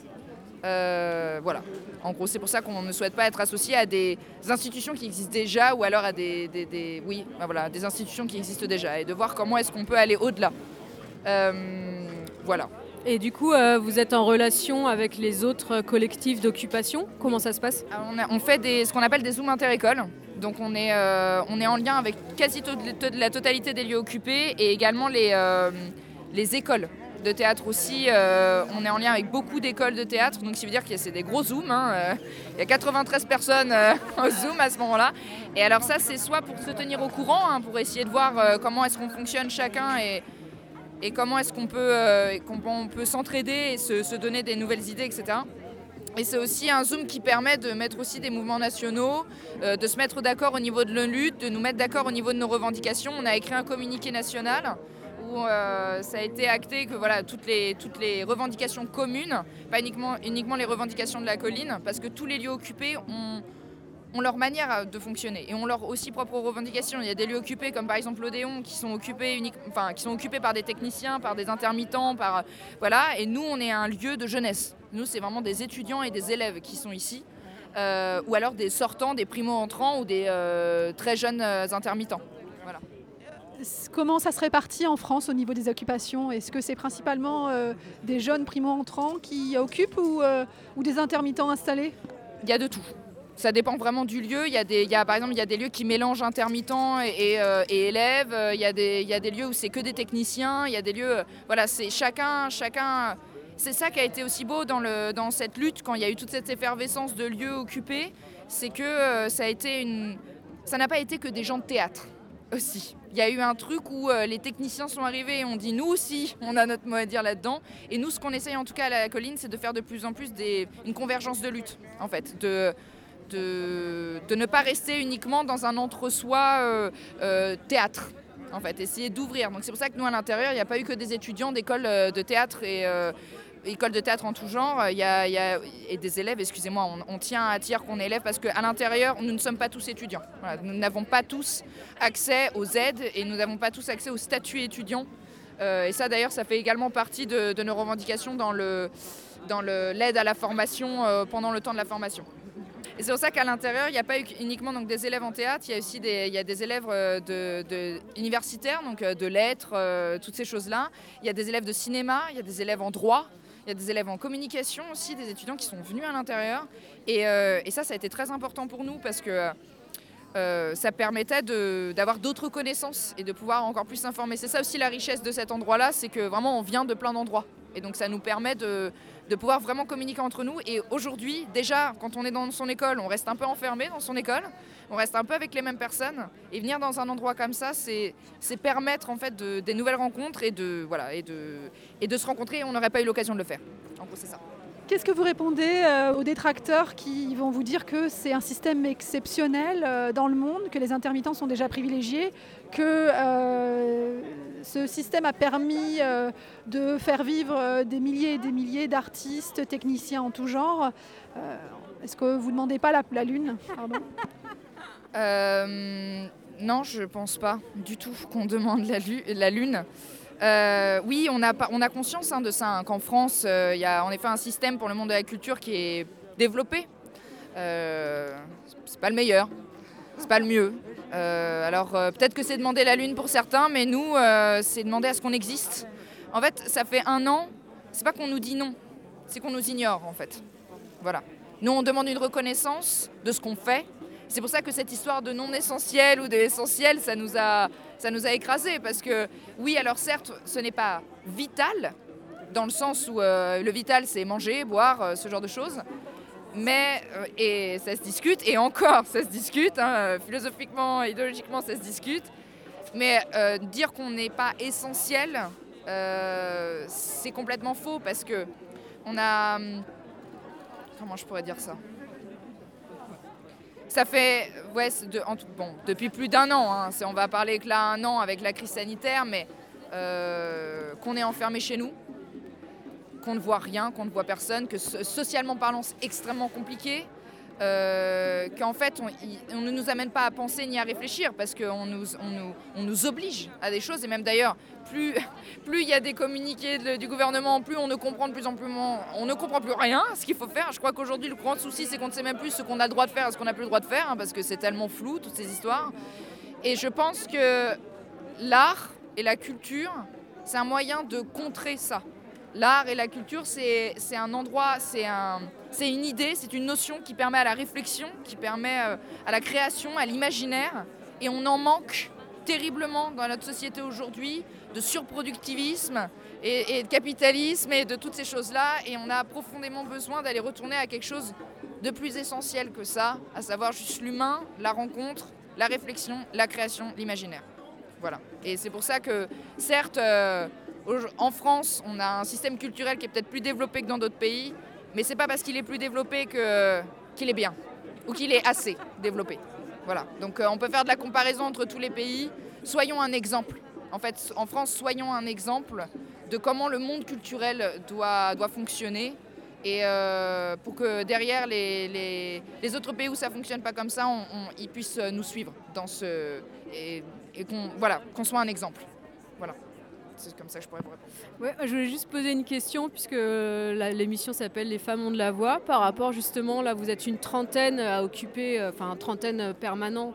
Euh, voilà. En gros, c'est pour ça qu'on ne souhaite pas être associé à des institutions qui existent déjà ou alors à des, oui, bah voilà, des institutions qui existent déjà et de voir comment est-ce qu'on peut aller au-delà. Euh, voilà. Et du coup, euh, vous êtes en relation avec les autres collectifs d'occupation Comment ça se passe? On, fait ce qu'on appelle des zooms inter-écoles. Donc on est, euh, on est en lien avec quasi la totalité des lieux occupés et également les, euh, les écoles de théâtre aussi. on est en lien avec beaucoup d'écoles de théâtre, donc ça veut dire que c'est des gros zooms. Hein, il y a 93 personnes (laughs) au zoom à ce moment-là. Et alors ça, c'est soit pour se tenir au courant, hein, pour essayer de voir comment est-ce qu'on fonctionne chacun et et comment est-ce qu'on peut, euh, peut s'entraider et se, donner des nouvelles idées, etc. Et c'est aussi un Zoom qui permet de mettre aussi des mouvements nationaux, euh, de se mettre d'accord au niveau de la lutte, de nous mettre d'accord au niveau de nos revendications. On a écrit un communiqué national où euh, ça a été acté que voilà, toutes, les, toutes les revendications communes, pas uniquement, uniquement les revendications de la colline, parce que tous les lieux occupés ont ont leur manière de fonctionner et ont leurs aussi propres revendications. Il y a des lieux occupés comme par exemple l'Odéon qui sont occupés enfin, qui sont occupés par des techniciens, par des intermittents, par voilà. Et nous, on est un lieu de jeunesse. Nous, c'est vraiment des étudiants et des élèves qui sont ici, euh, ou alors des sortants, des primo-entrants ou des euh, très jeunes euh, intermittents. Voilà. Comment ça se répartit en France au niveau des occupations? Est-ce que c'est principalement des jeunes primo-entrants qui occupent ou, ou des intermittents installés? Il y a de tout ça dépend vraiment du lieu. Il y a des, par exemple, il y a des lieux qui mélangent intermittents et, euh, élèves. Il y, a des, il y a des lieux où c'est que des techniciens. Il y a des lieux, voilà, c'est chacun, chacun. C'est ça qui a été aussi beau dans, le, dans cette lutte, quand il y a eu toute cette effervescence de lieux occupés, c'est que euh, ça a été une, ça n'a pas été que des gens de théâtre aussi. Il y a eu un truc où euh, les techniciens sont arrivés et on dit nous aussi, on a notre mot à dire là-dedans. Et nous, ce qu'on essaye en tout cas à la colline, c'est de faire de plus en plus des, une convergence de lutte, en fait, de de, ne pas rester uniquement dans un entre-soi euh, euh, théâtre. En fait, essayer d'ouvrir. Donc c'est pour ça que nous à l'intérieur, il n'y a pas eu que des étudiants d'école euh, de théâtre et école de théâtre en tout genre, il y a, et des élèves, excusez-moi, on, tient à dire qu'on est élève parce qu'à l'intérieur, nous ne sommes pas tous étudiants. nous n'avons pas tous accès aux aides et nous n'avons pas tous accès au statut étudiant. et ça, d'ailleurs, ça fait également partie de, nos revendications dans l'aide dans à la formation pendant le temps de la formation. Et c'est pour ça qu'à l'intérieur, il n'y a pas uniquement donc, des élèves en théâtre, il y a aussi des, il y a des élèves euh, universitaires, donc euh, de lettres, euh, toutes ces choses-là. Il y a des élèves de cinéma, il y a des élèves en droit, il y a des élèves en communication aussi, des étudiants qui sont venus à l'intérieur. Et, ça, ça a été très important pour nous parce que ça permettait d'avoir d'autres connaissances et de pouvoir encore plus s'informer. C'est ça aussi la richesse de cet endroit-là, c'est que vraiment on vient de plein d'endroits. Et donc ça nous permet de, de pouvoir vraiment communiquer entre nous. Et aujourd'hui, déjà, quand on est dans son école, on reste un peu enfermé dans son école, on reste un peu avec les mêmes personnes. Et venir dans un endroit comme ça, c'est permettre en fait de- des nouvelles rencontres et de, voilà, et de, et de se rencontrer. On n'aurait pas eu l'occasion de le faire. En gros, c'est ça. Qu'est-ce que vous répondez euh, aux détracteurs qui vont vous dire que c'est un système exceptionnel euh, dans le monde, que les intermittents sont déjà privilégiés, que euh, ce système a permis de faire vivre des milliers et des milliers d'artistes, techniciens en tout genre Est-ce que vous ne demandez pas la, lune non, je pense pas du tout qu'on demande la lune. Euh, oui, on a, on a conscience hein, de ça, hein, qu'en France, euh, il y a en effet un système pour le monde de la culture qui est développé. Euh, c'est pas le meilleur, c'est pas le mieux. Euh, alors peut-être que c'est demander la lune pour certains, mais nous, c'est demander à ce qu'on existe. En fait, ça fait un an, c'est pas qu'on nous dit non, c'est qu'on nous ignore en fait. Voilà. Nous, on demande une reconnaissance de ce qu'on fait. C'est pour ça que cette histoire de non essentiel ou de essentiel, ça nous a, ça nous a écrasés. Parce que oui, alors certes, ce n'est pas vital, dans le sens où euh, le vital, c'est manger, boire, euh, ce genre de choses. Mais, euh, et ça se discute, et encore, ça se discute, hein, philosophiquement, idéologiquement, ça se discute. Mais dire qu'on n'est pas essentiel, c'est complètement faux parce que on a. hum, Comment je pourrais dire ça? Ça fait. Ouais, depuis plus d'un an. hein, on va parler que là, un an avec la crise sanitaire, mais euh, qu'on est enfermé chez nous, qu'on ne voit rien, qu'on ne voit personne, que so- socialement parlant, c'est extrêmement compliqué. Euh, qu'en fait, on, ne nous amène pas à penser ni à réfléchir parce qu'on nous, oblige à des choses. Et même d'ailleurs, plus (laughs) il y a des communiqués du gouvernement, plus on ne comprend plus en plus, on ne comprend plus rien ce qu'il faut faire. Je crois qu'aujourd'hui, le grand souci, c'est qu'on ne sait même plus ce qu'on a le droit de faire et ce qu'on n'a plus le droit de faire hein, parce que c'est tellement flou, toutes ces histoires. Et je pense que l'art et la culture, c'est un moyen de contrer ça. L'art et la culture, c'est un endroit, c'est un, c'est une idée, c'est une notion qui permet à la réflexion, qui permet euh, à la création, à l'imaginaire. Et on en manque terriblement dans notre société aujourd'hui de surproductivisme et, de capitalisme et de toutes ces choses-là. Et on a profondément besoin d'aller retourner à quelque chose de plus essentiel que ça, à savoir juste l'humain, la rencontre, la réflexion, la création, l'imaginaire. Voilà. Et c'est pour ça que, certes, euh, en France, on a un système culturel qui est peut-être plus développé que dans d'autres pays, mais c'est pas parce qu'il est plus développé que- qu'il est bien ou qu'il est assez développé. Voilà. Donc euh, on peut faire de la comparaison entre tous les pays. Soyons un exemple. En fait, en France, soyons un exemple de comment le monde culturel doit, doit fonctionner. Et euh, pour que derrière les, les- les autres pays où ça fonctionne pas comme ça, ils puissent nous suivre dans ce et, et qu'on voilà, qu'on soit un exemple. Voilà. C'est comme ça que je pourrais vous répondre. Ouais, je voulais juste poser une question puisque euh, l'émission s'appelle Les femmes ont de la voix. Par rapport justement, là vous êtes une trentaine à occuper, euh, enfin une trentaine permanent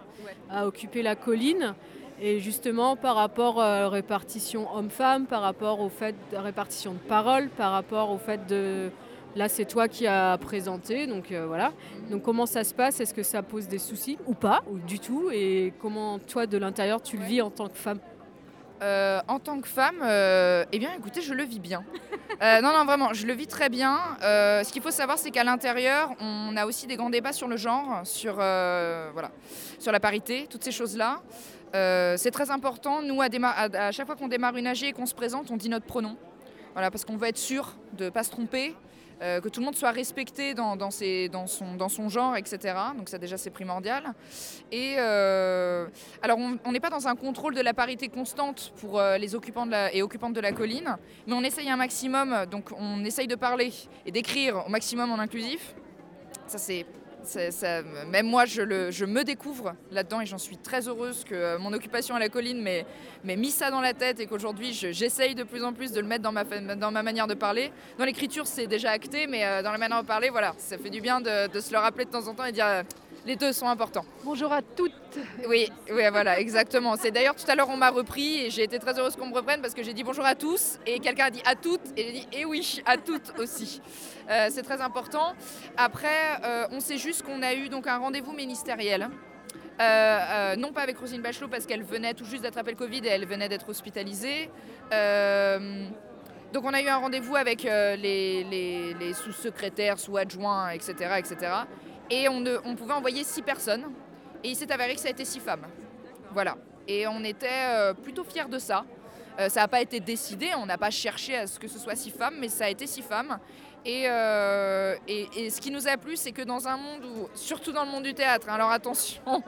à occuper la colline. Et justement par rapport à la répartition homme-femme, par rapport au fait de répartition de parole, par rapport au fait de... Là c'est toi qui as présenté, donc euh, voilà. Donc comment ça se passe? Est-ce que ça pose des soucis ou pas, ou du tout? Et comment toi de l'intérieur tu le vis en tant que femme? Euh, en tant que femme, euh, eh bien, écoutez, je le vis bien. (laughs) Euh, non, non, vraiment, je le vis très bien. Ce qu'il faut savoir, c'est qu'à l'intérieur, on a aussi des grands débats sur le genre, sur, voilà, sur la parité, toutes ces choses-là. C'est très important. Nous, à- à chaque fois qu'on démarre une AG et qu'on se présente, on dit notre pronom. Voilà, parce qu'on veut être sûr de ne pas se tromper, euh, que tout le monde soit respecté dans, son, genre, etc. Donc ça déjà c'est primordial. Et euh, alors on n'est pas dans un contrôle de la parité constante pour euh, les occupants et occupantes de la colline, mais on essaye un maximum, donc on essaye de parler et d'écrire au maximum en inclusif. Ça c'est même moi, je, me découvre là-dedans et j'en suis très heureuse que euh, mon occupation à la colline m'ait mis ça dans la tête et qu'aujourd'hui, je- j'essaye de plus en plus de le mettre dans ma, fa- dans ma manière de parler. Dans l'écriture, c'est déjà acté, mais euh, dans la manière de parler, voilà, ça fait du bien de, de se le rappeler de temps en temps et dire euh, Les deux sont importants. Bonjour à toutes. Oui, oui, voilà, exactement. C'est d'ailleurs tout à l'heure on m'a repris et j'ai été très heureuse qu'on me reprenne parce que j'ai dit bonjour à tous et quelqu'un a dit à toutes et j'ai dit eh oui, à toutes aussi. Euh, c'est très important. Après, euh, on sait juste qu'on a eu donc un rendez-vous ministériel. Euh, non pas avec Rosine Bachelot parce qu'elle venait tout juste d'attraper le Covid et elle venait d'être hospitalisée. donc on a eu un rendez-vous avec les, les sous-secrétaires, sous-adjoints, etc., etc. Et on, on pouvait envoyer six personnes. Et il s'est avéré que ça a été six femmes. Voilà. Et on était euh, plutôt fiers de ça. Euh, ça n'a pas été décidé, on n'a pas cherché à ce que ce soit six femmes, mais ça a été six femmes. Euh, et, et, ce qui nous a plu, c'est que dans un monde où, surtout dans le monde du théâtre, hein, alors attention, (laughs)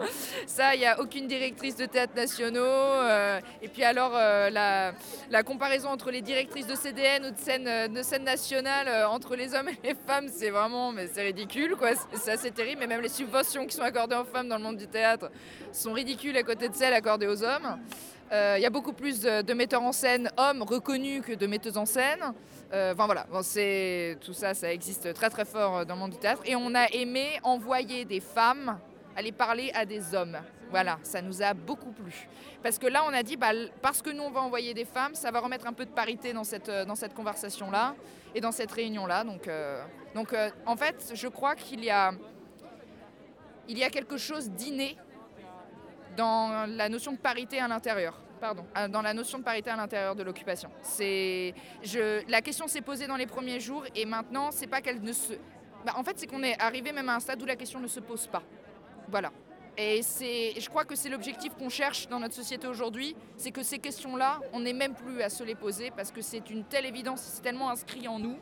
ça, il n'y a aucune directrice de théâtre nationaux. Euh, et puis alors, euh, la, comparaison entre les directrices de CDN ou de scène, de scène nationale, entre les hommes et les femmes, c'est vraiment, mais c'est ridicule, quoi. C'est assez terrible. Mais même les subventions qui sont accordées aux femmes dans le monde du théâtre sont ridicules à côté de celles accordées aux hommes. Il y a beaucoup plus de, de metteurs en scène hommes reconnus que de metteuses en scène. Euh, enfin voilà, tout ça, ça existe très très fort dans le monde du théâtre. Et on a aimé envoyer des femmes aller parler à des hommes. Voilà, ça nous a beaucoup plu. Parce que là, on a dit, bah, parce que nous, on va envoyer des femmes, ça va remettre un peu de parité dans cette, dans cette conversation-là et dans cette réunion-là. Donc, euh, donc euh, en fait, je crois qu'il y a, il y a quelque chose d'inné dans la notion de parité à l'intérieur pardon, dans la notion de parité à l'intérieur de l'occupation. La question s'est posée dans les premiers jours et maintenant, c'est pas qu'elle ne se. Bah, en fait, c'est qu'on est arrivé même à un stade où la question ne se pose pas. Voilà. Et c'est, je crois que c'est l'objectif qu'on cherche dans notre société aujourd'hui, c'est que ces questions-là, on n'est même plus à se les poser parce que c'est une telle évidence, c'est tellement inscrit en nous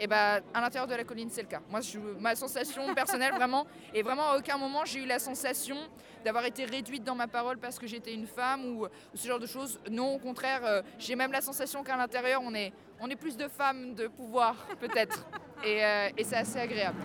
et bah, à l'intérieur de la colline, c'est le cas. Moi, je, ma sensation personnelle, (laughs) vraiment, et vraiment à aucun moment j'ai eu la sensation d'avoir été réduite dans ma parole parce que j'étais une femme ou, ce genre de choses. Non, au contraire, euh, j'ai même la sensation qu'à l'intérieur, on est, on est plus de femmes de pouvoir, peut-être. Et, euh, et c'est assez agréable.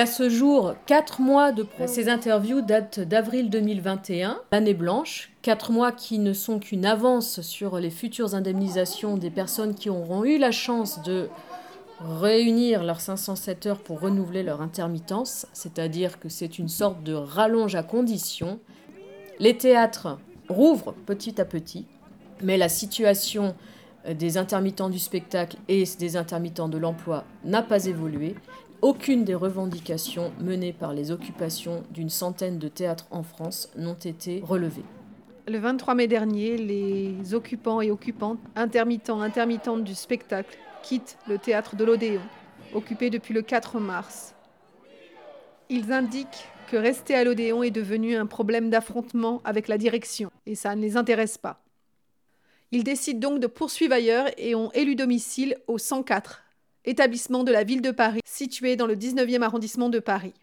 À ce jour, quatre mois de Ces interviews datent d'avril 2021, l'année blanche. Quatre mois qui ne sont qu'une avance sur les futures indemnisations des personnes qui auront eu la chance de réunir leurs 507 heures pour renouveler leur intermittence, c'est-à-dire que c'est une sorte de rallonge à condition. Les théâtres rouvrent petit à petit, mais la situation des intermittents du spectacle et des intermittents de l'emploi n'a pas évolué aucune des revendications menées par les occupations d'une centaine de théâtres en France n'ont été relevées. Le 23 mai dernier, les occupants et occupantes, intermittents, intermittentes du spectacle, quittent le théâtre de l'Odéon, occupé depuis le 4 mars. Ils indiquent que rester à l'Odéon est devenu un problème d'affrontement avec la direction, et ça ne les intéresse pas. Ils décident donc de poursuivre ailleurs et ont élu domicile au 104, établissement de la ville de Paris, situé dans le 19e arrondissement de Paris.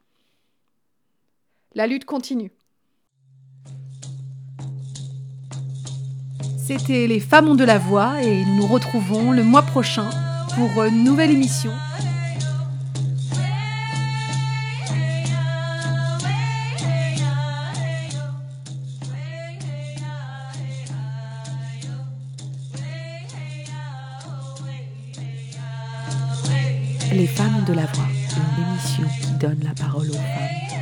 La lutte continue. C'était Les femmes ont de la voix et nous nous retrouvons le mois prochain pour une nouvelle émission. De la voix, une émission qui donne la parole aux femmes.